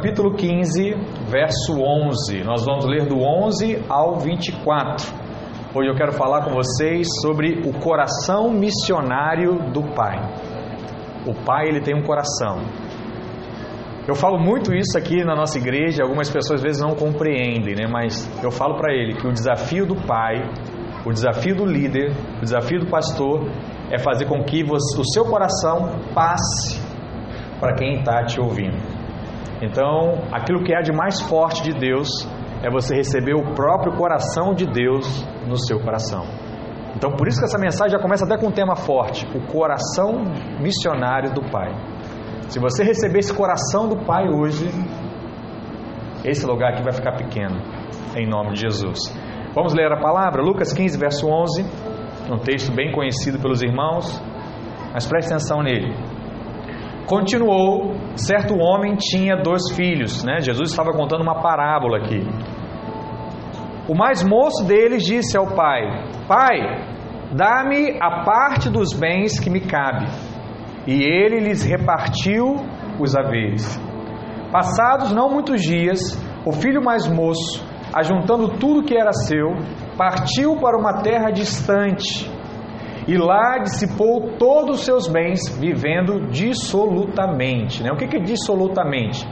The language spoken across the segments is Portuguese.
capítulo 15, verso 11. Nós vamos ler do 11 ao 24. Hoje eu quero falar com vocês sobre o coração missionário do Pai. O Pai, ele tem um coração. Eu falo muito isso aqui na nossa igreja, algumas pessoas às vezes não compreendem, né? Mas eu falo para ele que o desafio do pai, o desafio do líder, o desafio do pastor é fazer com que você, o seu coração passe para quem está te ouvindo. Então, aquilo que há de mais forte de Deus é você receber o próprio coração de Deus no seu coração. Então, por isso que essa mensagem já começa até com um tema forte: o coração missionário do Pai. Se você receber esse coração do Pai hoje, esse lugar aqui vai ficar pequeno, em nome de Jesus. Vamos ler a palavra? Lucas 15, verso 11, um texto bem conhecido pelos irmãos, mas preste atenção nele. Continuou, certo homem tinha dois filhos, né? Jesus estava contando uma parábola aqui. O mais moço deles disse ao pai: Pai, dá-me a parte dos bens que me cabe. E ele lhes repartiu os haveres. Passados não muitos dias, o filho mais moço, ajuntando tudo que era seu, partiu para uma terra distante e lá dissipou todos os seus bens, vivendo dissolutamente. Né? O que é dissolutamente?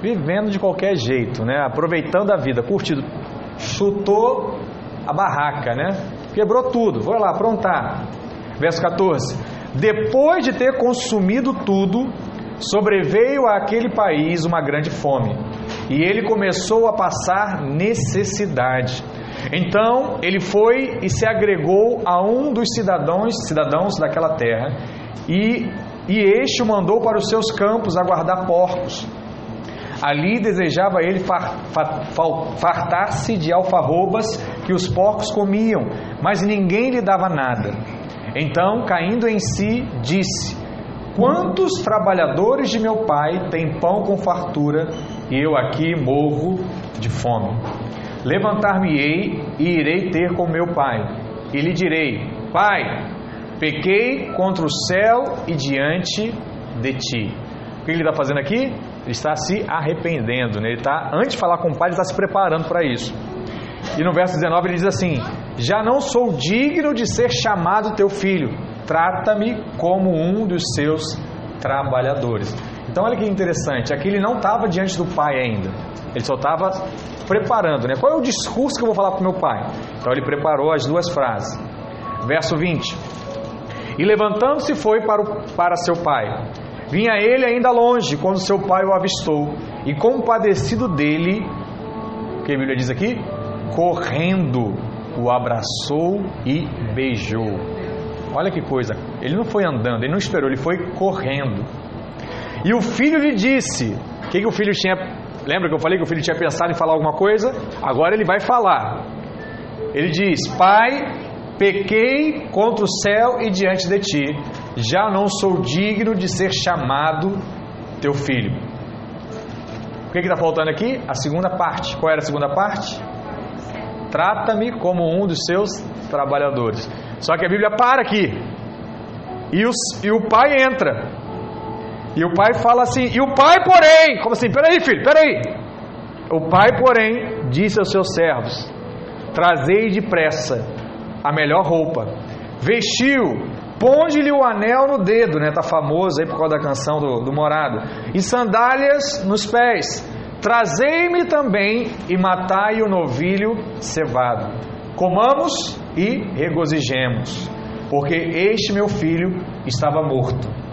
Vivendo de qualquer jeito, né? aproveitando a vida, curtindo. Chutou a barraca, né? quebrou tudo, foi lá aprontar. Verso 14: Depois de ter consumido tudo, sobreveio àquele país uma grande fome, e ele começou a passar necessidade. Então ele foi e se agregou a um dos cidadãos, cidadãos daquela terra, e, e este o mandou para os seus campos a guardar porcos. Ali desejava ele fartar-se de alfarrobas que os porcos comiam, mas ninguém lhe dava nada. Então, caindo em si, disse: Quantos trabalhadores de meu pai têm pão com fartura e eu aqui morro de fome? Levantar-me-ei e irei ter com meu pai, e lhe direi: Pai, pequei contra o céu e diante de ti. O que ele está fazendo aqui? Ele está se arrependendo, né? ele está, antes de falar com o pai, ele está se preparando para isso. E no verso 19 ele diz assim: Já não sou digno de ser chamado teu filho, trata-me como um dos seus trabalhadores. Então olha que interessante, aqui ele não estava diante do pai ainda, ele só estava preparando, né? Qual é o discurso que eu vou falar para o meu pai? Então ele preparou as duas frases. Verso 20: E levantando-se foi para, o, para seu pai. Vinha ele ainda longe quando seu pai o avistou, e compadecido dele, o que a Bíblia diz aqui? Correndo, o abraçou e beijou. Olha que coisa, ele não foi andando, ele não esperou, ele foi correndo. E o filho lhe disse: O que, que o filho tinha Lembra que eu falei que o filho tinha pensado em falar alguma coisa? Agora ele vai falar. Ele diz: Pai, pequei contra o céu e diante de ti, já não sou digno de ser chamado teu filho. O que está faltando aqui? A segunda parte. Qual era a segunda parte? Trata-me como um dos seus trabalhadores. Só que a Bíblia para aqui. E, os, e o pai entra. E o pai fala assim: E o pai, porém, como assim? Peraí, filho, peraí. O pai, porém, disse aos seus servos: Trazei depressa a melhor roupa, vestiu, ponde-lhe o anel no dedo, né? Tá famoso aí por causa da canção do, do Morado, e sandálias nos pés. Trazei-me também e matai o novilho cevado. Comamos e regozijemos, porque este meu filho estava morto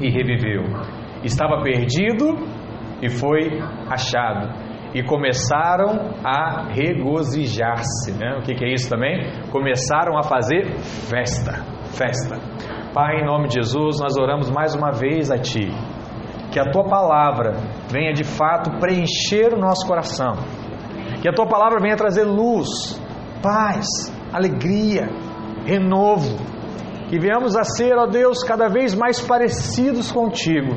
e reviveu. Estava perdido e foi achado. E começaram a regozijar-se. Né? O que, que é isso também? Começaram a fazer festa. Festa. Pai, em nome de Jesus, nós oramos mais uma vez a Ti. Que a Tua palavra venha de fato preencher o nosso coração. Que a Tua palavra venha trazer luz, paz, alegria, renovo, que venhamos a ser, ó Deus, cada vez mais parecidos contigo.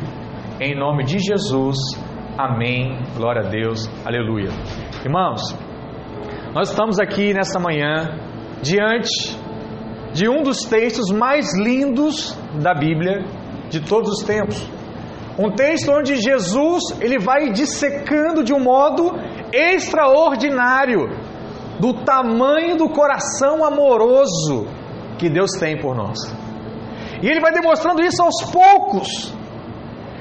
Em nome de Jesus. Amém. Glória a Deus. Aleluia. Irmãos, nós estamos aqui nessa manhã diante de um dos textos mais lindos da Bíblia de todos os tempos. Um texto onde Jesus ele vai dissecando de um modo extraordinário do tamanho do coração amoroso que Deus tem por nós. E ele vai demonstrando isso aos poucos.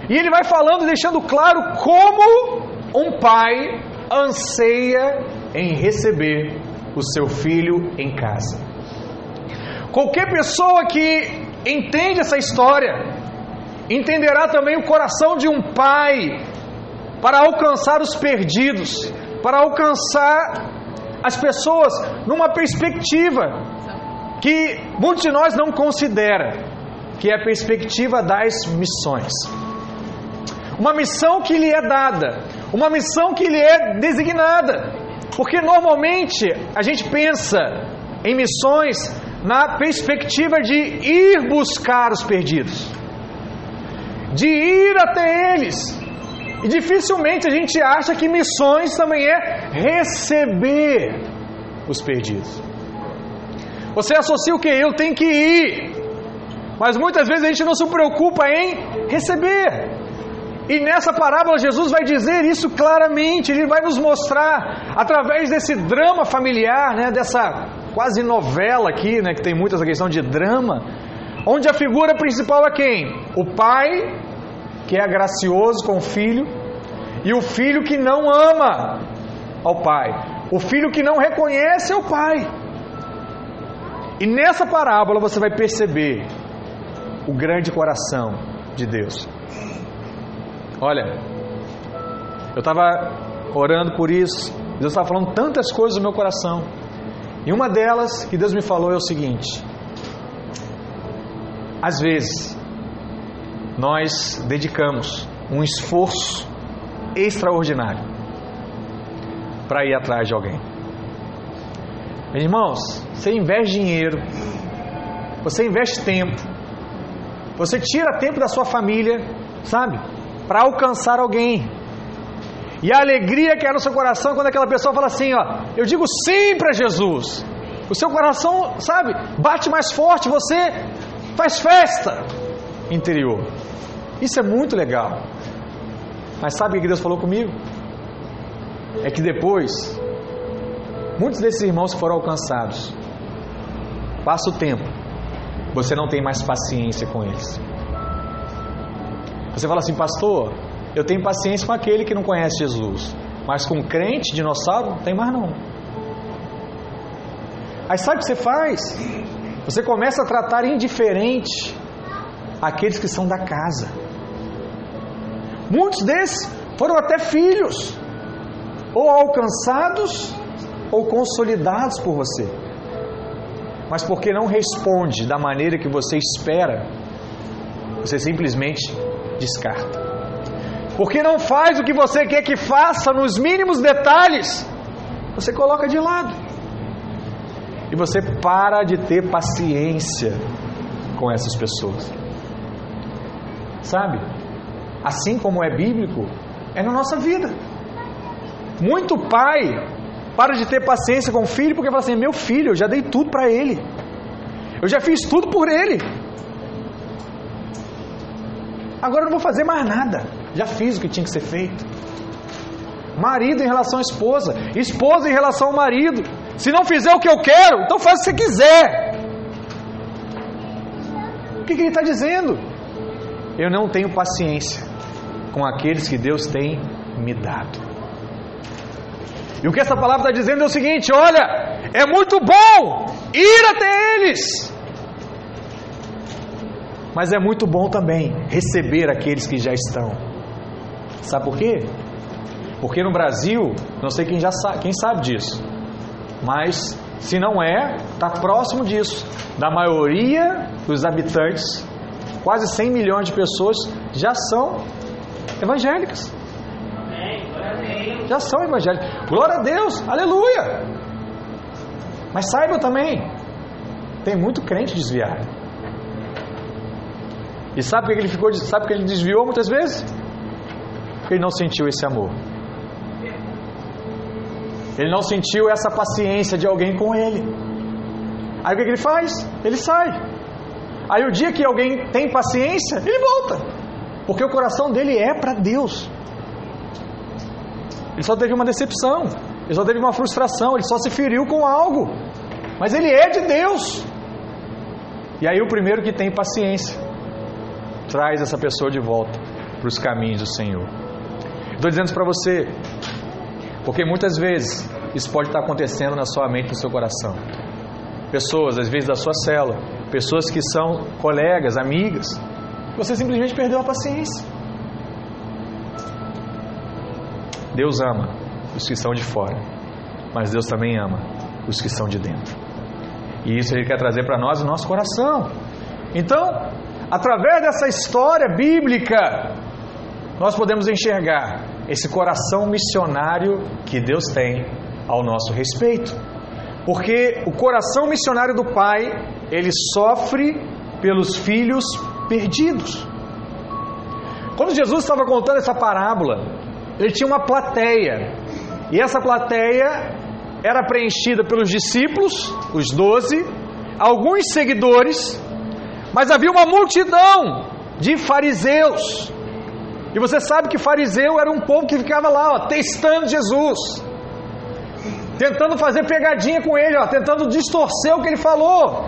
E ele vai falando, deixando claro como um pai anseia em receber o seu filho em casa. Qualquer pessoa que entende essa história entenderá também o coração de um pai para alcançar os perdidos, para alcançar as pessoas numa perspectiva que muitos de nós não considera, que é a perspectiva das missões. Uma missão que lhe é dada, uma missão que lhe é designada. Porque normalmente a gente pensa em missões na perspectiva de ir buscar os perdidos, de ir até eles. E dificilmente a gente acha que missões também é receber os perdidos. Você associa o que? Eu tenho que ir. Mas muitas vezes a gente não se preocupa em receber. E nessa parábola Jesus vai dizer isso claramente, ele vai nos mostrar através desse drama familiar, né, dessa quase novela aqui, né, que tem muita essa questão de drama, onde a figura principal é quem? O pai, que é gracioso com o filho, e o filho que não ama ao pai, o filho que não reconhece ao pai. E nessa parábola você vai perceber o grande coração de Deus. Olha, eu estava orando por isso, Deus estava falando tantas coisas no meu coração. E uma delas que Deus me falou é o seguinte: às vezes, nós dedicamos um esforço extraordinário para ir atrás de alguém. Irmãos, você investe dinheiro, você investe tempo, você tira tempo da sua família, sabe? para alcançar alguém. E a alegria que é no seu coração quando aquela pessoa fala assim, ó, eu digo sim para Jesus. O seu coração, sabe, bate mais forte, você faz festa interior. Isso é muito legal. Mas sabe o que Deus falou comigo? É que depois, muitos desses irmãos foram alcançados, passa o tempo, você não tem mais paciência com eles. Você fala assim, pastor, eu tenho paciência com aquele que não conhece Jesus, mas com crente, dinossauro, não tem mais não. Aí sabe o que você faz? Você começa a tratar indiferente aqueles que são da casa. Muitos desses foram até filhos, ou alcançados, ou consolidados por você. Mas porque não responde da maneira que você espera, você simplesmente descarta. Porque não faz o que você quer que faça nos mínimos detalhes, você coloca de lado. E você para de ter paciência com essas pessoas. Sabe? Assim como é bíblico, é na nossa vida. Muito pai para de ter paciência com o filho porque fala assim: meu filho, eu já dei tudo para ele, eu já fiz tudo por ele, Agora eu não vou fazer mais nada. Já fiz o que tinha que ser feito. Marido em relação à esposa, esposa em relação ao marido. Se não fizer o que eu quero, então faz o que você quiser. O que, que ele está dizendo? Eu não tenho paciência com aqueles que Deus tem me dado. E o que essa palavra está dizendo é o seguinte: olha, é muito bom ir até eles, mas é muito bom também receber aqueles que já estão. Sabe por quê? Porque no Brasil, não sei quem já sabe, quem sabe disso. Mas se não é, está próximo disso. Da maioria dos habitantes, quase 100 milhões de pessoas já são evangélicas. Já são evangélicas. Glória a Deus, aleluia. Mas saiba também, tem muito crente desviado. E sabe que ele ficou? Sabe que ele desviou muitas vezes? Ele não sentiu esse amor. Ele não sentiu essa paciência de alguém com ele. Aí o que ele faz? Ele sai. Aí o dia que alguém tem paciência, ele volta. Porque o coração dele é para Deus. Ele só teve uma decepção, ele só teve uma frustração, ele só se feriu com algo. Mas ele é de Deus. E aí o primeiro que tem paciência traz essa pessoa de volta para os caminhos do Senhor. Estou dizendo isso para você, porque muitas vezes isso pode estar acontecendo na sua mente, no seu coração. Pessoas, às vezes da sua cela, pessoas que são colegas, amigas, você simplesmente perdeu a paciência. Deus ama os que estão de fora, mas Deus também ama os que estão de dentro. E isso Ele quer trazer para nós o nosso coração. Então, através dessa história bíblica, nós podemos enxergar esse coração missionário que Deus tem ao nosso respeito. Porque o coração missionário do Pai, ele sofre pelos filhos perdidos. Quando Jesus estava contando essa parábola, ele tinha uma plateia. E essa plateia era preenchida pelos discípulos, os doze, alguns seguidores, mas havia uma multidão de fariseus. E você sabe que fariseu era um povo que ficava lá, ó, testando Jesus, tentando fazer pegadinha com ele, ó, tentando distorcer o que ele falou.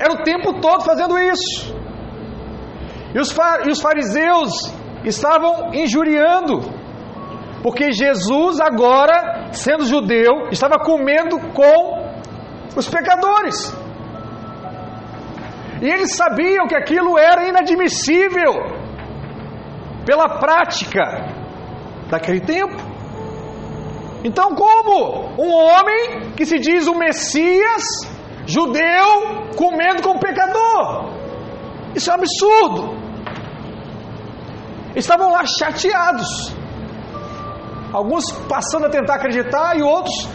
Era o tempo todo fazendo isso. E os, e os fariseus estavam injuriando, porque Jesus, agora, sendo judeu, estava comendo com os pecadores. E eles sabiam que aquilo era inadmissível pela prática daquele tempo. Então, como um homem que se diz o Messias, judeu, comendo com pecador? Isso é um absurdo. Estavam lá chateados. Alguns passando a tentar acreditar e outros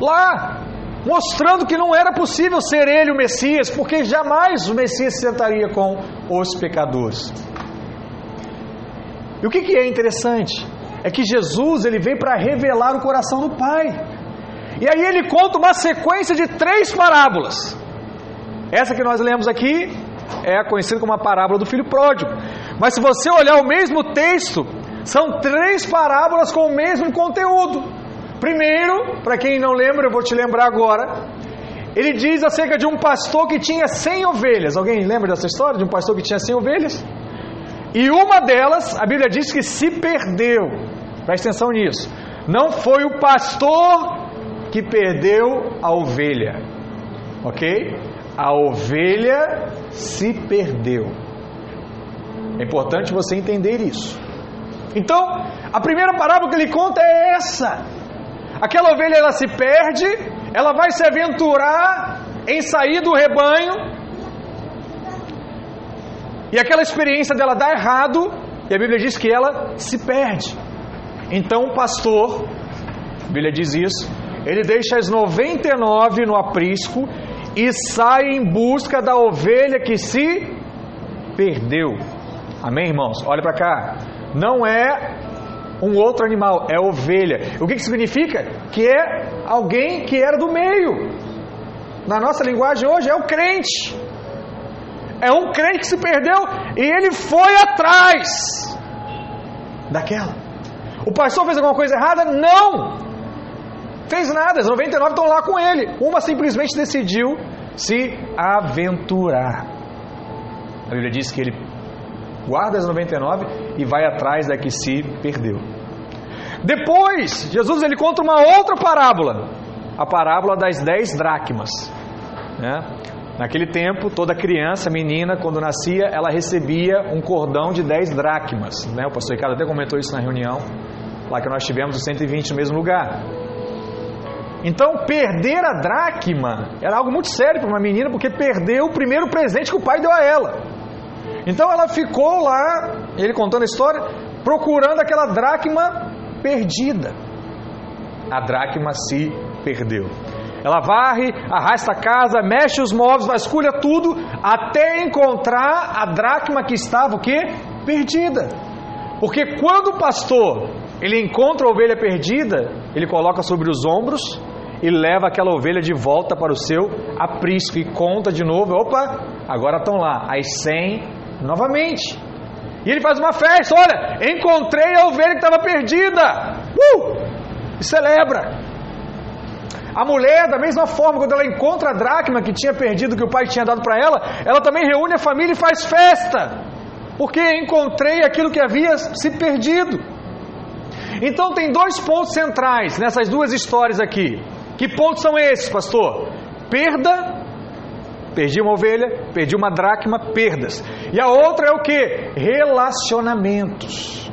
lá mostrando que não era possível ser ele o Messias, porque jamais o Messias se sentaria com os pecadores. E o que, que é interessante? É que Jesus ele vem para revelar o coração do Pai. E aí ele conta uma sequência de três parábolas. Essa que nós lemos aqui é conhecida como a parábola do filho pródigo. Mas se você olhar o mesmo texto, são três parábolas com o mesmo conteúdo. Primeiro, para quem não lembra, eu vou te lembrar agora. Ele diz acerca de um pastor que tinha 100 ovelhas. Alguém lembra dessa história? De um pastor que tinha 100 ovelhas? E uma delas, a Bíblia diz que se perdeu. Presta atenção nisso. Não foi o pastor que perdeu a ovelha. Ok? A ovelha se perdeu. É importante você entender isso. Então, a primeira parábola que ele conta é essa. Aquela ovelha ela se perde, ela vai se aventurar em sair do rebanho. E aquela experiência dela dá errado, e a Bíblia diz que ela se perde. Então o pastor, a Bíblia diz isso, ele deixa as 99 no aprisco e sai em busca da ovelha que se perdeu. Amém, irmãos? Olha para cá. Não é um outro animal, é ovelha. O que, que significa? Que é alguém que era do meio. Na nossa linguagem hoje é o crente. É um crente que se perdeu e ele foi atrás daquela. O pastor fez alguma coisa errada? Não! Fez nada, as 99 estão lá com ele. Uma simplesmente decidiu se aventurar. A Bíblia diz que ele guarda as 99 e vai atrás da que se perdeu. Depois, Jesus ele conta uma outra parábola, a parábola das 10 dracmas. Né? Naquele tempo, toda criança, menina, quando nascia, ela recebia um cordão de 10 dracmas. Né? O pastor Ricardo até comentou isso na reunião, lá que nós tivemos os 120 no mesmo lugar. Então, perder a dracma era algo muito sério para uma menina, porque perdeu o primeiro presente que o pai deu a ela. Então ela ficou lá, ele contando a história, procurando aquela dracma perdida. A dracma se perdeu. Ela varre, arrasta a casa, mexe os móveis, vasculha tudo, até encontrar a dracma que estava o quê? Perdida. Porque quando o pastor ele encontra a ovelha perdida, ele coloca sobre os ombros e leva aquela ovelha de volta para o seu aprisco e conta de novo. Opa, agora estão lá as 100 novamente. E ele faz uma festa, olha, encontrei a ovelha que estava perdida. Uh! E celebra. A mulher, da mesma forma, quando ela encontra a dracma que tinha perdido, que o pai tinha dado para ela, ela também reúne a família e faz festa. Porque encontrei aquilo que havia se perdido. Então tem dois pontos centrais nessas duas histórias aqui. Que pontos são esses, pastor? Perda, perdi uma ovelha, perdi uma dracma, perdas. E a outra é o que? Relacionamentos.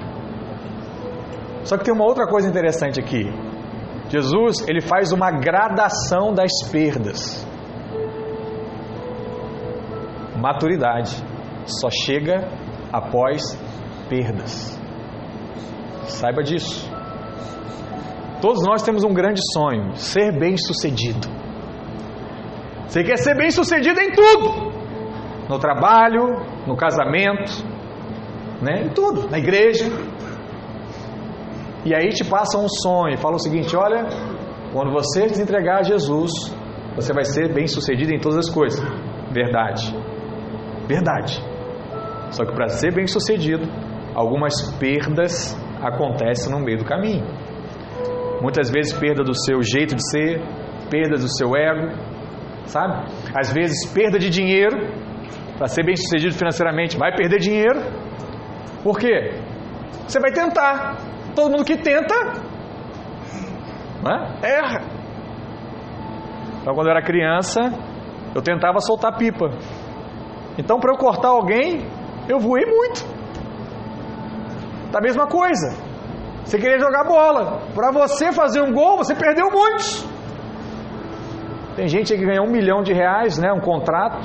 Só que tem uma outra coisa interessante aqui. Jesus, ele faz uma gradação das perdas. Maturidade só chega após perdas. Saiba disso. Todos nós temos um grande sonho: ser bem-sucedido. Você quer ser bem-sucedido em tudo: no trabalho, no casamento, né? em tudo, na igreja. E aí te passa um sonho, fala o seguinte: olha, quando você entregar a Jesus, você vai ser bem-sucedido em todas as coisas. Verdade. Verdade. Só que para ser bem-sucedido, algumas perdas acontecem no meio do caminho. Muitas vezes perda do seu jeito de ser, perda do seu ego, sabe? Às vezes perda de dinheiro, para ser bem sucedido financeiramente, vai perder dinheiro. Por quê? Você vai tentar. Todo mundo que tenta, é? erra. Então, quando eu era criança, eu tentava soltar pipa. Então, para eu cortar alguém, eu voei muito. Da mesma coisa. Você queria jogar bola. Para você fazer um gol, você perdeu muitos. Tem gente que ganha um milhão de reais, né, um contrato,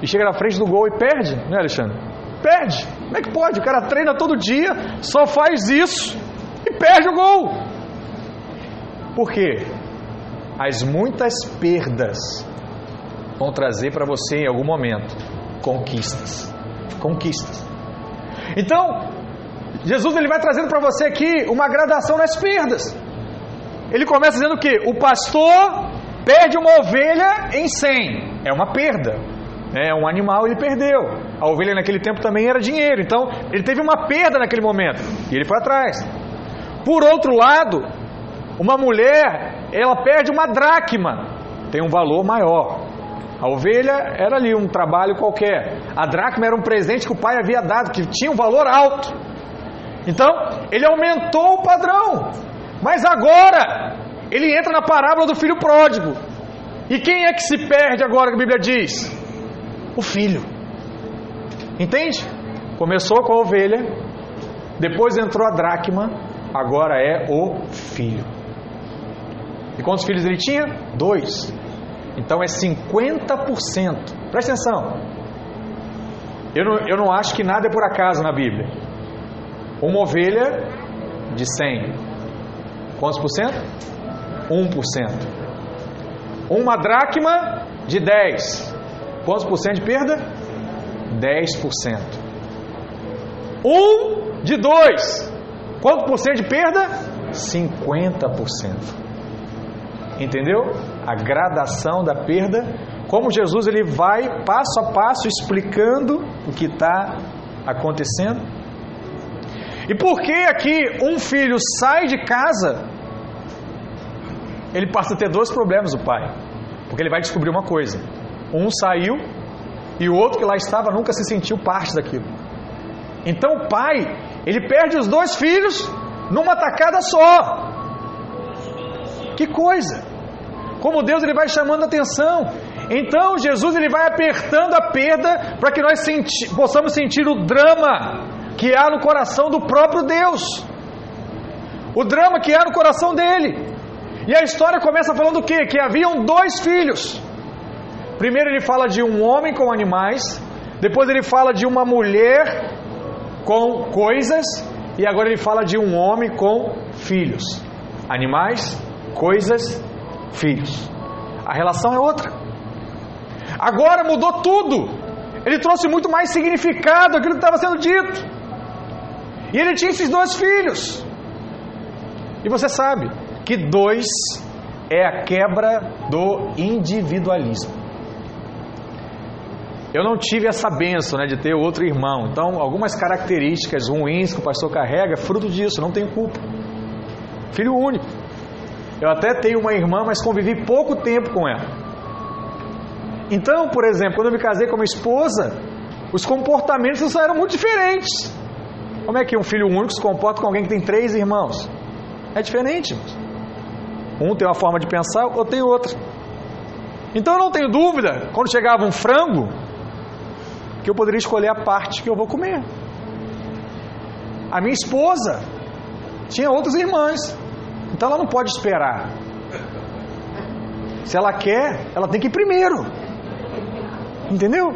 e chega na frente do gol e perde, né, Alexandre? Perde. Como é que pode? O cara treina todo dia, só faz isso e perde o gol. Por quê? As muitas perdas vão trazer para você em algum momento conquistas. Conquistas. Então, Jesus ele vai trazendo para você aqui uma gradação nas perdas. Ele começa dizendo que o pastor perde uma ovelha em 100, é uma perda. É um animal ele perdeu. A ovelha naquele tempo também era dinheiro, então ele teve uma perda naquele momento e ele foi atrás. Por outro lado, uma mulher ela perde uma dracma, tem um valor maior. A ovelha era ali um trabalho qualquer. A dracma era um presente que o pai havia dado, que tinha um valor alto. Então, ele aumentou o padrão. Mas agora, ele entra na parábola do filho pródigo. E quem é que se perde agora que a Bíblia diz? O filho. Entende? Começou com a ovelha, depois entrou a dracma, agora é o filho. E quantos filhos ele tinha? Dois. Então é 50%. Presta atenção. Eu não, eu não acho que nada é por acaso na Bíblia. Uma ovelha de 100. Quantos por cento? 1%. Uma dracma de 10. Quantos por cento de perda? 10%. Um de 2. Quanto por cento de perda? 50%. Entendeu? A gradação da perda. Como Jesus ele vai passo a passo explicando o que está acontecendo e por que aqui um filho sai de casa, ele passa a ter dois problemas, o pai. Porque ele vai descobrir uma coisa: um saiu e o outro que lá estava nunca se sentiu parte daquilo. Então o pai, ele perde os dois filhos numa tacada só. Que coisa! Como Deus ele vai chamando atenção. Então Jesus ele vai apertando a perda para que nós senti possamos sentir o drama que há no coração do próprio Deus, o drama que há no coração dele. E a história começa falando o quê? Que haviam dois filhos. Primeiro ele fala de um homem com animais, depois ele fala de uma mulher com coisas, e agora ele fala de um homem com filhos. Animais, coisas, filhos. A relação é outra. Agora mudou tudo. Ele trouxe muito mais significado aquilo que estava sendo dito. E ele tinha esses dois filhos. E você sabe que dois é a quebra do individualismo. eu não tive essa benção né, de ter outro irmão. Então, algumas características ruins que o pastor carrega fruto disso, não tenho culpa. Filho único. Eu até tenho uma irmã, mas convivi pouco tempo com ela. Então, por exemplo, quando eu me casei com a minha esposa, os comportamentos eram muito diferentes. Como é que um filho único se comporta com alguém que tem três irmãos? É diferente. Um tem uma forma de pensar, outro tem outra. Então eu não tenho dúvida, quando chegava um frango, que eu poderia escolher a parte que eu vou comer. A minha esposa tinha outras irmãs, então ela não pode esperar. Se ela quer, ela tem que ir primeiro. Entendeu?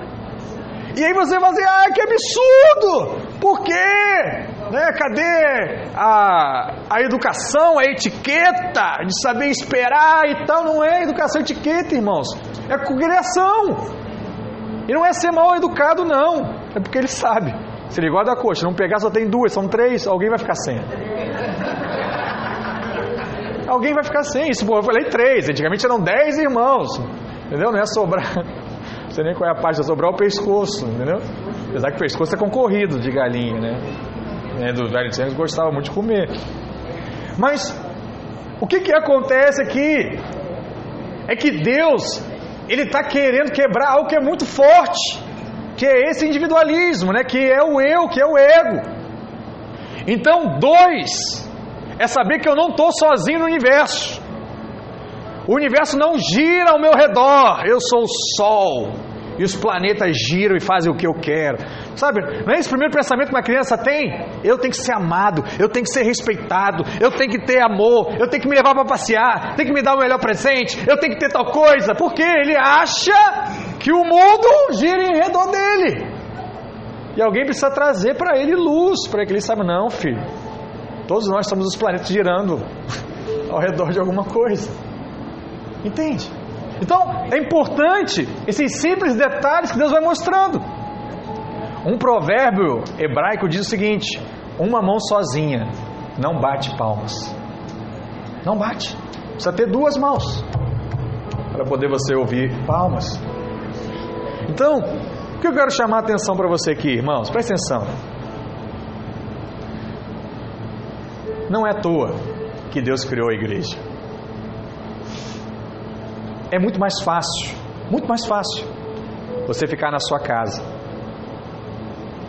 E aí você vai dizer, ah, que absurdo! Por quê? Né? Cadê a, a educação, a etiqueta de saber esperar e tal? Não é educação e etiqueta, irmãos. É criação. E não é ser mal educado, não. É porque ele sabe. Se ele gosta da coxa, não pegar só tem duas, são três, alguém vai ficar sem. Alguém vai ficar sem. Isso, eu falei três. Antigamente eram dez irmãos. Entendeu? Não é sobrar. Não sei nem qual é a parte, é sobrar o pescoço, entendeu? Apesar que o pescoço é concorrido de galinha, né? É, do velho de gostava muito de comer. Mas o que, que acontece aqui? É que Deus ele está querendo quebrar algo que é muito forte, que é esse individualismo, né? que é o eu, que é o ego. Então, dois, é saber que eu não estou sozinho no universo. O universo não gira ao meu redor, eu sou o Sol, e os planetas giram e fazem o que eu quero. Sabe, não é esse primeiro pensamento que uma criança tem? Eu tenho que ser amado, eu tenho que ser respeitado, eu tenho que ter amor, eu tenho que me levar para passear, tenho que me dar o melhor presente, eu tenho que ter tal coisa, porque ele acha que o mundo gira em redor dele. E alguém precisa trazer para ele luz, para que ele saiba, não, filho. Todos nós somos os planetas girando ao redor de alguma coisa. Entende? Então, é importante esses simples detalhes que Deus vai mostrando. Um provérbio hebraico diz o seguinte: uma mão sozinha não bate palmas. Não bate. Precisa ter duas mãos para poder você ouvir palmas. Então, o que eu quero chamar a atenção para você aqui, irmãos? Presta atenção. Não é à toa que Deus criou a igreja. É muito mais fácil, muito mais fácil você ficar na sua casa,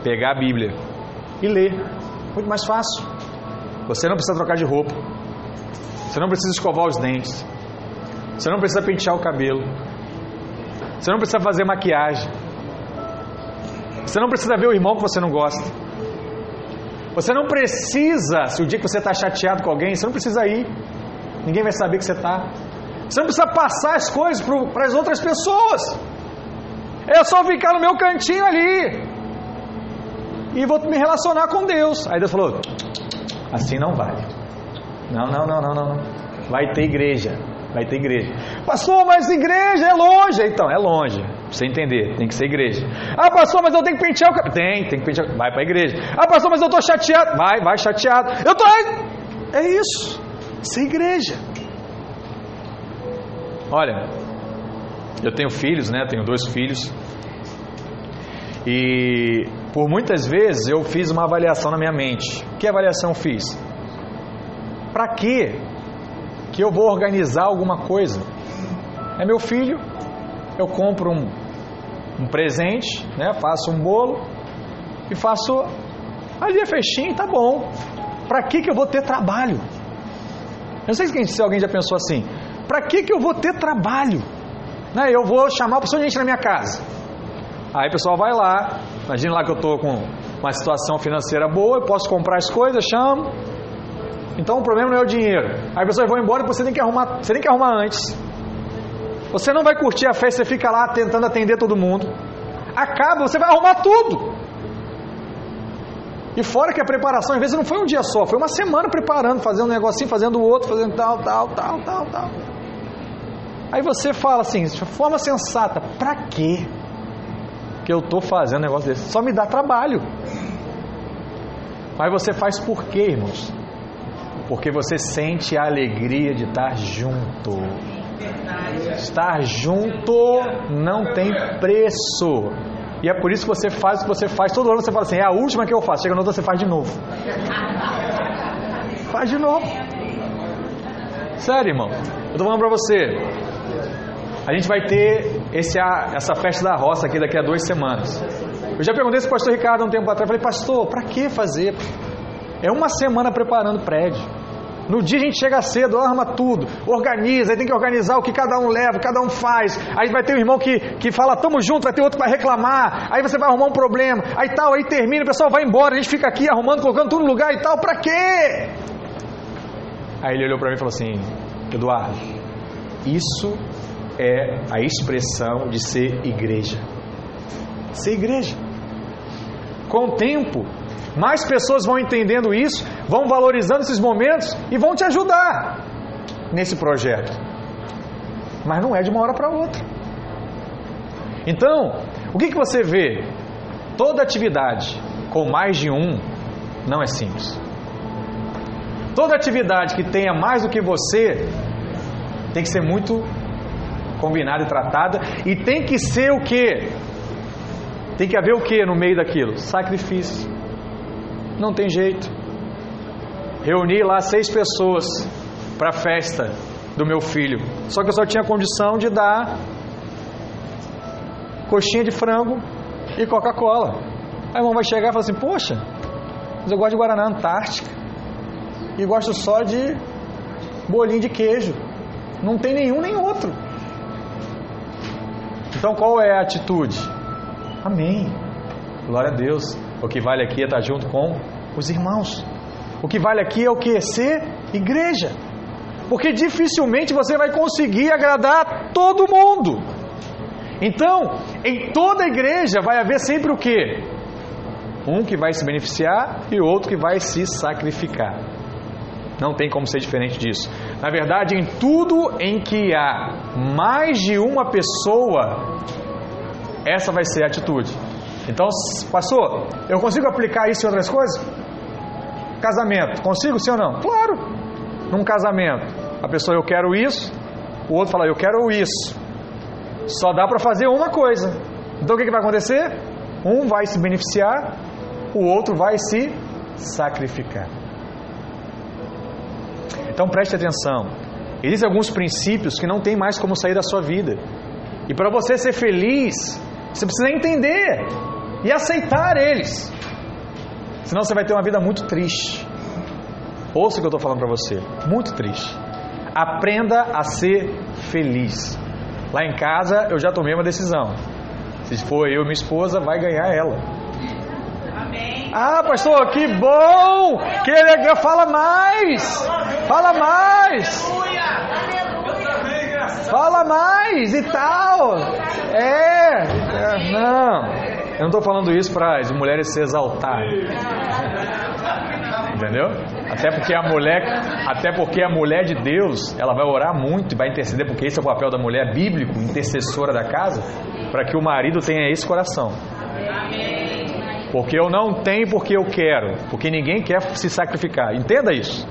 pegar a Bíblia e ler. Muito mais fácil. Você não precisa trocar de roupa. Você não precisa escovar os dentes. Você não precisa pentear o cabelo. Você não precisa fazer maquiagem. Você não precisa ver o irmão que você não gosta. Você não precisa, se o dia que você está chateado com alguém, você não precisa ir. Ninguém vai saber que você está. Você não precisa passar as coisas para as outras pessoas. É só ficar no meu cantinho ali. E vou me relacionar com Deus. Aí Deus falou: assim não vai. Não, não, não, não, não. Vai ter igreja. Vai ter igreja. Pastor, mas igreja é longe. Então, é longe. Pra você entender, tem que ser igreja. Ah, pastor, mas eu tenho que pentear o cabelo. Tem, tem que pentear. Vai para a igreja. Ah, pastor, mas eu estou chateado. Vai, vai chateado. Eu estou. É isso. Ser igreja. Olha, eu tenho filhos, né? Tenho dois filhos. E por muitas vezes eu fiz uma avaliação na minha mente. Que avaliação fiz? Para que que eu vou organizar alguma coisa? É meu filho, eu compro um, um presente, né? Faço um bolo e faço ali a festinha, tá bom. Para que que eu vou ter trabalho? Eu não sei se alguém já pensou assim. Para que, que eu vou ter trabalho? Né? Eu vou chamar a pessoa de gente na minha casa. Aí o pessoal vai lá, imagina lá que eu estou com uma situação financeira boa, eu posso comprar as coisas, chamo. Então o problema não é o dinheiro. Aí pessoas vão embora e você tem que arrumar, você tem que arrumar antes. Você não vai curtir a festa, você fica lá tentando atender todo mundo. Acaba, você vai arrumar tudo. E fora que a preparação, às vezes, não foi um dia só, foi uma semana preparando, fazendo um negocinho, fazendo o outro, fazendo tal, tal, tal, tal, tal. Aí você fala assim, de forma sensata, para quê que eu estou fazendo um negócio desse? Só me dá trabalho. Mas você faz por quê, irmãos? Porque você sente a alegria de estar junto. Estar junto não tem preço. E é por isso que você faz o que você faz. Todo ano você fala assim: é a última que eu faço. Chega no outro, você faz de novo. Faz de novo. Sério, irmão. Eu tô falando pra você. A gente vai ter esse, essa festa da roça aqui daqui a duas semanas. Eu já perguntei esse pastor Ricardo um tempo atrás. Falei, pastor, pra que fazer? É uma semana preparando o prédio. No dia a gente chega cedo, arma tudo, organiza, aí tem que organizar o que cada um leva, cada um faz. Aí vai ter um irmão que, que fala, tamo junto, vai ter outro vai reclamar, aí você vai arrumar um problema, aí tal, aí termina, o pessoal vai embora, a gente fica aqui arrumando, colocando tudo no lugar e tal, pra quê? Aí ele olhou para mim e falou assim, Eduardo, isso é a expressão de ser igreja. Ser igreja. Com o tempo, mais pessoas vão entendendo isso, vão valorizando esses momentos e vão te ajudar nesse projeto. Mas não é de uma hora para outra. Então, o que, que você vê? Toda atividade com mais de um não é simples. Toda atividade que tenha mais do que você tem que ser muito combinada e tratada e tem que ser o que? Tem que haver o que no meio daquilo? Sacrifício. Não tem jeito. Reuni lá seis pessoas para a festa do meu filho. Só que eu só tinha condição de dar coxinha de frango e Coca-Cola. Aí o irmão vai chegar e fala assim: Poxa, mas eu gosto de Guaraná Antártica e gosto só de bolinho de queijo. Não tem nenhum nem outro. Então qual é a atitude? Amém. Glória a Deus. O que vale aqui é estar junto com os irmãos. O que vale aqui é o que? Ser igreja. Porque dificilmente você vai conseguir agradar todo mundo. Então, em toda igreja vai haver sempre o que? Um que vai se beneficiar e outro que vai se sacrificar. Não tem como ser diferente disso. Na verdade, em tudo em que há mais de uma pessoa, essa vai ser a atitude. Então, pastor, eu consigo aplicar isso em outras coisas? Casamento, consigo sim ou não? Claro. Num casamento, a pessoa eu quero isso, o outro fala eu quero isso. Só dá para fazer uma coisa. Então o que, que vai acontecer? Um vai se beneficiar, o outro vai se sacrificar. Então preste atenção. Existem alguns princípios que não tem mais como sair da sua vida. E para você ser feliz, você precisa entender e aceitar eles. Senão você vai ter uma vida muito triste. Ouça o que eu estou falando para você. Muito triste. Aprenda a ser feliz. Lá em casa eu já tomei uma decisão. Se for eu e minha esposa, vai ganhar ela. Amém. Ah, pastor, que bom! Que legal! Fala mais! Fala mais! Fala mais e tal! É, é não. Eu não estou falando isso para as mulheres se exaltarem. Entendeu? Até porque a mulher, até porque a mulher de Deus, ela vai orar muito e vai interceder, porque esse é o papel da mulher bíblico, intercessora da casa, para que o marido tenha esse coração. Porque eu não tenho porque eu quero, porque ninguém quer se sacrificar. Entenda isso.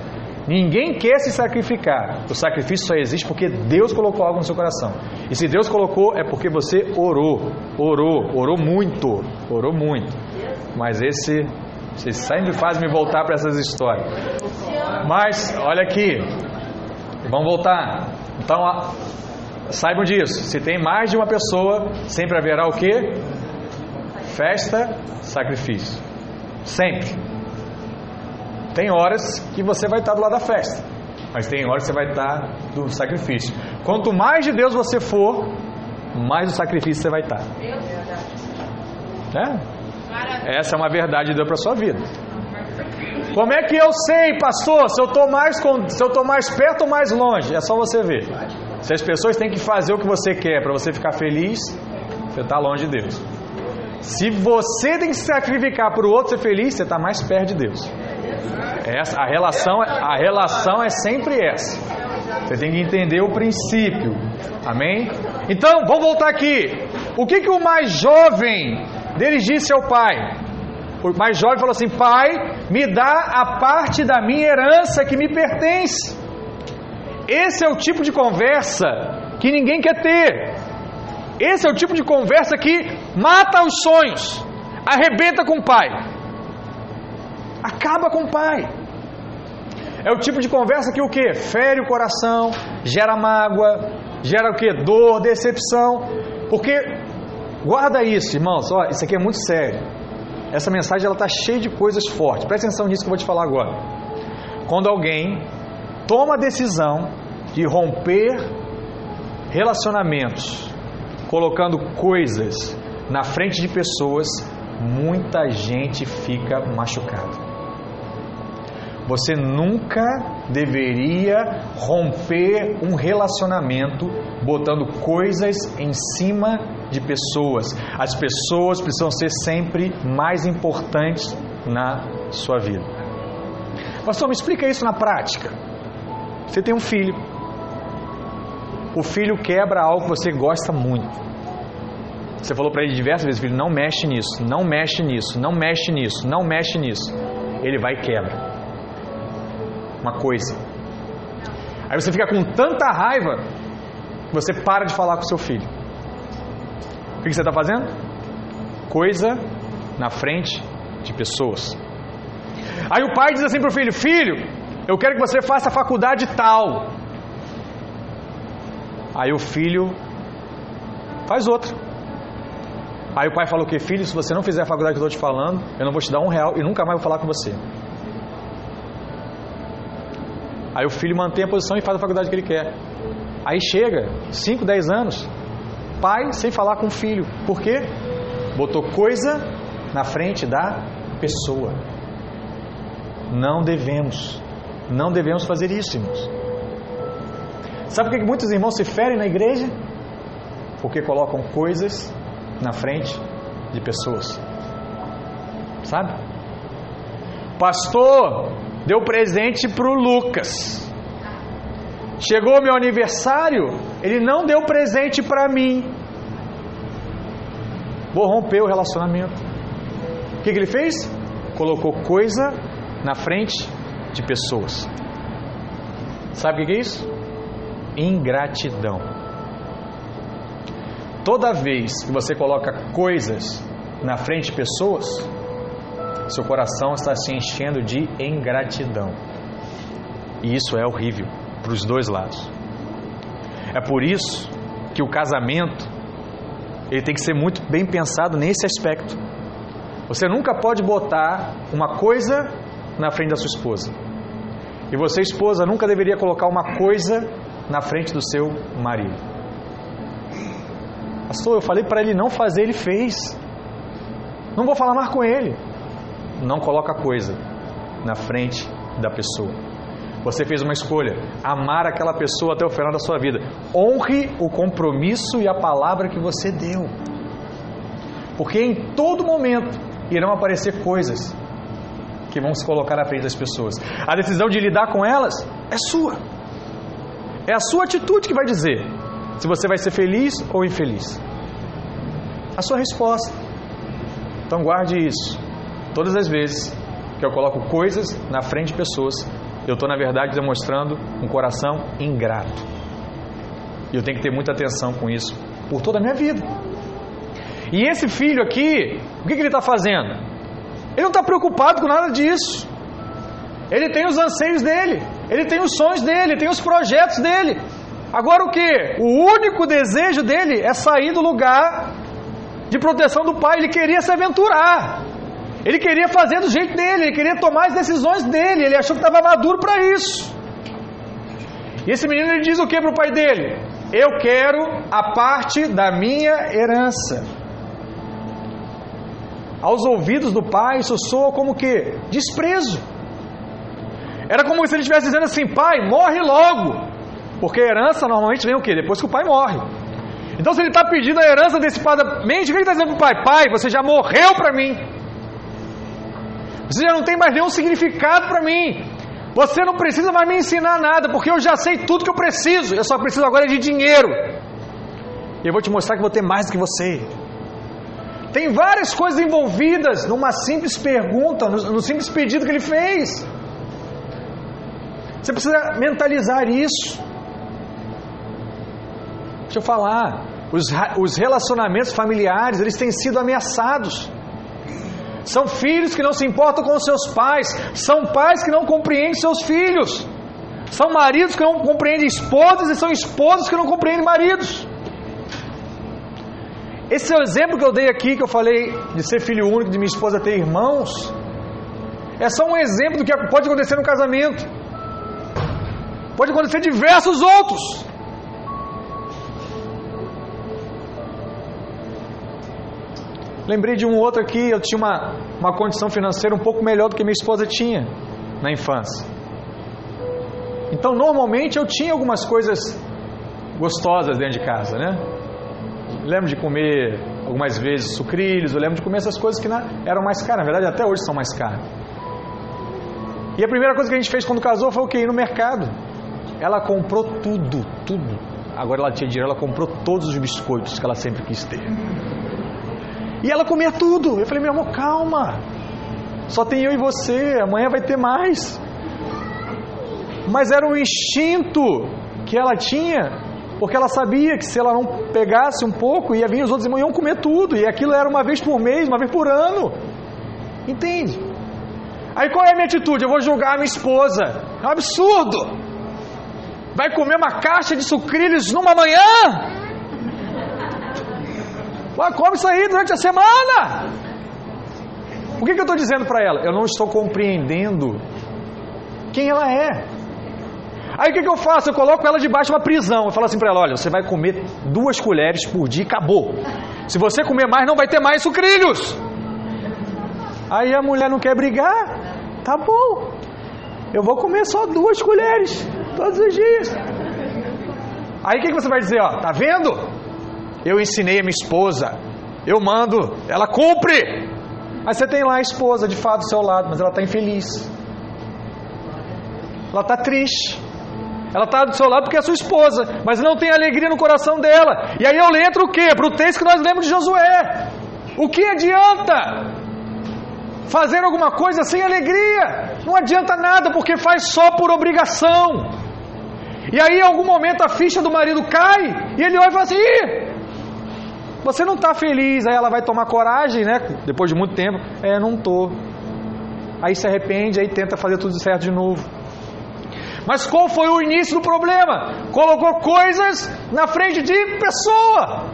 Ninguém quer se sacrificar. O sacrifício só existe porque Deus colocou algo no seu coração. E se Deus colocou, é porque você orou, orou, orou muito, orou muito. Mas esse, você sempre faz me voltar para essas histórias. Mas, olha aqui, vamos voltar. Então, saibam disso. Se tem mais de uma pessoa, sempre haverá o que? Festa, sacrifício. Sempre. Tem horas que você vai estar do lado da festa, mas tem horas que você vai estar do sacrifício. Quanto mais de Deus você for, mais do sacrifício você vai estar. É? Essa é uma verdade de Deus para sua vida. Como é que eu sei, pastor, se eu estou mais, se eu tô mais perto ou mais longe? É só você ver. Se as pessoas têm que fazer o que você quer para você ficar feliz, você está longe de Deus. Se você tem que se sacrificar para o outro ser feliz, você está mais perto de Deus. Essa, a, relação, a relação é sempre essa. Você tem que entender o princípio. Amém? Então, vamos voltar aqui. O que, que o mais jovem deles disse ao pai? O mais jovem falou assim: Pai, me dá a parte da minha herança que me pertence. Esse é o tipo de conversa que ninguém quer ter. Esse é o tipo de conversa que mata os sonhos, arrebenta com o pai, acaba com o pai. É o tipo de conversa que o que? Fere o coração, gera mágoa, gera o que? Dor, decepção. Porque, guarda isso, irmãos, ó, isso aqui é muito sério. Essa mensagem ela está cheia de coisas fortes. Presta atenção nisso que eu vou te falar agora. Quando alguém toma a decisão de romper relacionamentos, colocando coisas na frente de pessoas, muita gente fica machucada. Você nunca deveria romper um relacionamento botando coisas em cima de pessoas. As pessoas precisam ser sempre mais importantes na sua vida. Pastor, me explica isso na prática. Você tem um filho. O filho quebra algo que você gosta muito. Você falou para ele diversas vezes, filho, não mexe nisso, não mexe nisso, não mexe nisso, não mexe nisso. Ele vai e quebra uma coisa. Aí você fica com tanta raiva, você para de falar com seu filho. O que você está fazendo? Coisa na frente de pessoas. Aí o pai diz assim para o filho: Filho, eu quero que você faça a faculdade tal. Aí o filho faz outra. Aí o pai falou que filho, se você não fizer a faculdade que eu estou te falando, eu não vou te dar um real e nunca mais vou falar com você. Aí o filho mantém a posição e faz a faculdade que ele quer. Aí chega, 5, 10 anos, pai sem falar com o filho. Por quê? Botou coisa na frente da pessoa. Não devemos, não devemos fazer isso, irmãos. Sabe por que muitos irmãos se ferem na igreja? Porque colocam coisas na frente de pessoas. Sabe? Pastor, deu presente para o Lucas. Chegou meu aniversário, ele não deu presente para mim. Vou romper o relacionamento. O que, que ele fez? Colocou coisa na frente de pessoas. Sabe o que é isso? Ingratidão. Toda vez que você coloca coisas na frente de pessoas, seu coração está se enchendo de ingratidão. E isso é horrível para os dois lados. É por isso que o casamento ele tem que ser muito bem pensado nesse aspecto. Você nunca pode botar uma coisa na frente da sua esposa. E você, esposa, nunca deveria colocar uma coisa na frente do seu marido. Pastor, eu falei para ele não fazer, ele fez. Não vou falar mais com ele não coloca coisa na frente da pessoa. Você fez uma escolha, amar aquela pessoa até o final da sua vida. Honre o compromisso e a palavra que você deu. Porque em todo momento irão aparecer coisas que vão se colocar na frente das pessoas. A decisão de lidar com elas é sua. É a sua atitude que vai dizer se você vai ser feliz ou infeliz. A sua resposta. Então guarde isso. Todas as vezes que eu coloco coisas na frente de pessoas, eu estou, na verdade, demonstrando um coração ingrato. E eu tenho que ter muita atenção com isso por toda a minha vida. E esse filho aqui, o que, que ele está fazendo? Ele não está preocupado com nada disso. Ele tem os anseios dele, ele tem os sonhos dele, ele tem os projetos dele. Agora o que? O único desejo dele é sair do lugar de proteção do pai. Ele queria se aventurar. Ele queria fazer do jeito dele, ele queria tomar as decisões dele, ele achou que estava maduro para isso. E esse menino ele diz o que para o pai dele? Eu quero a parte da minha herança. Aos ouvidos do pai, isso soa como que? Desprezo. Era como se ele estivesse dizendo assim: pai, morre logo. Porque a herança normalmente vem o que? Depois que o pai morre. Então, se ele está pedindo a herança antecipadamente, o que ele está dizendo para o pai? Pai, você já morreu para mim. Você já não tem mais nenhum significado para mim. Você não precisa mais me ensinar nada, porque eu já sei tudo que eu preciso. Eu só preciso agora de dinheiro. E eu vou te mostrar que vou ter mais do que você. Tem várias coisas envolvidas numa simples pergunta, no, no simples pedido que ele fez. Você precisa mentalizar isso. Deixa eu falar. os, os relacionamentos familiares, eles têm sido ameaçados. São filhos que não se importam com seus pais, são pais que não compreendem seus filhos, são maridos que não compreendem esposas e são esposas que não compreendem maridos. Esse é o exemplo que eu dei aqui, que eu falei de ser filho único, de minha esposa ter irmãos, é só um exemplo do que pode acontecer no casamento. Pode acontecer diversos outros. Lembrei de um outro aqui, eu tinha uma, uma condição financeira um pouco melhor do que minha esposa tinha na infância. Então, normalmente eu tinha algumas coisas gostosas dentro de casa, né? Lembro de comer algumas vezes sucrilhos, eu lembro de comer essas coisas que eram mais caras, na verdade até hoje são mais caras. E a primeira coisa que a gente fez quando casou foi o que? Ir no mercado. Ela comprou tudo, tudo. Agora ela tinha dinheiro, ela comprou todos os biscoitos que ela sempre quis ter. E ela comia tudo. Eu falei, meu amor, calma. Só tem eu e você, amanhã vai ter mais. Mas era um instinto que ela tinha, porque ela sabia que se ela não pegasse um pouco, ia vir os outros irmãos iam comer tudo. E aquilo era uma vez por mês, uma vez por ano. Entende? Aí qual é a minha atitude? Eu vou julgar a minha esposa. É um absurdo. Vai comer uma caixa de sucrilhos numa manhã? Ué, come isso aí durante a semana. O que, que eu estou dizendo para ela? Eu não estou compreendendo quem ela é. Aí o que, que eu faço? Eu coloco ela debaixo de uma prisão. Eu falo assim para ela: olha, você vai comer duas colheres por dia e acabou. Se você comer mais, não vai ter mais sucrilhos. Aí a mulher não quer brigar. Tá bom. Eu vou comer só duas colheres todos os dias. Aí o que, que você vai dizer? Ó, tá vendo? Eu ensinei a minha esposa. Eu mando, ela cumpre. Mas você tem lá a esposa de fato do seu lado, mas ela está infeliz. Ela está triste. Ela está do seu lado porque é sua esposa, mas não tem alegria no coração dela. E aí eu entro o quê? Para o texto que nós lemos de Josué. O que adianta fazer alguma coisa sem alegria? Não adianta nada, porque faz só por obrigação. E aí, em algum momento, a ficha do marido cai e ele olha e fala assim: Ih, você não está feliz, aí ela vai tomar coragem, né? Depois de muito tempo, é, não tô. Aí se arrepende, aí tenta fazer tudo certo de novo. Mas qual foi o início do problema? Colocou coisas na frente de pessoa.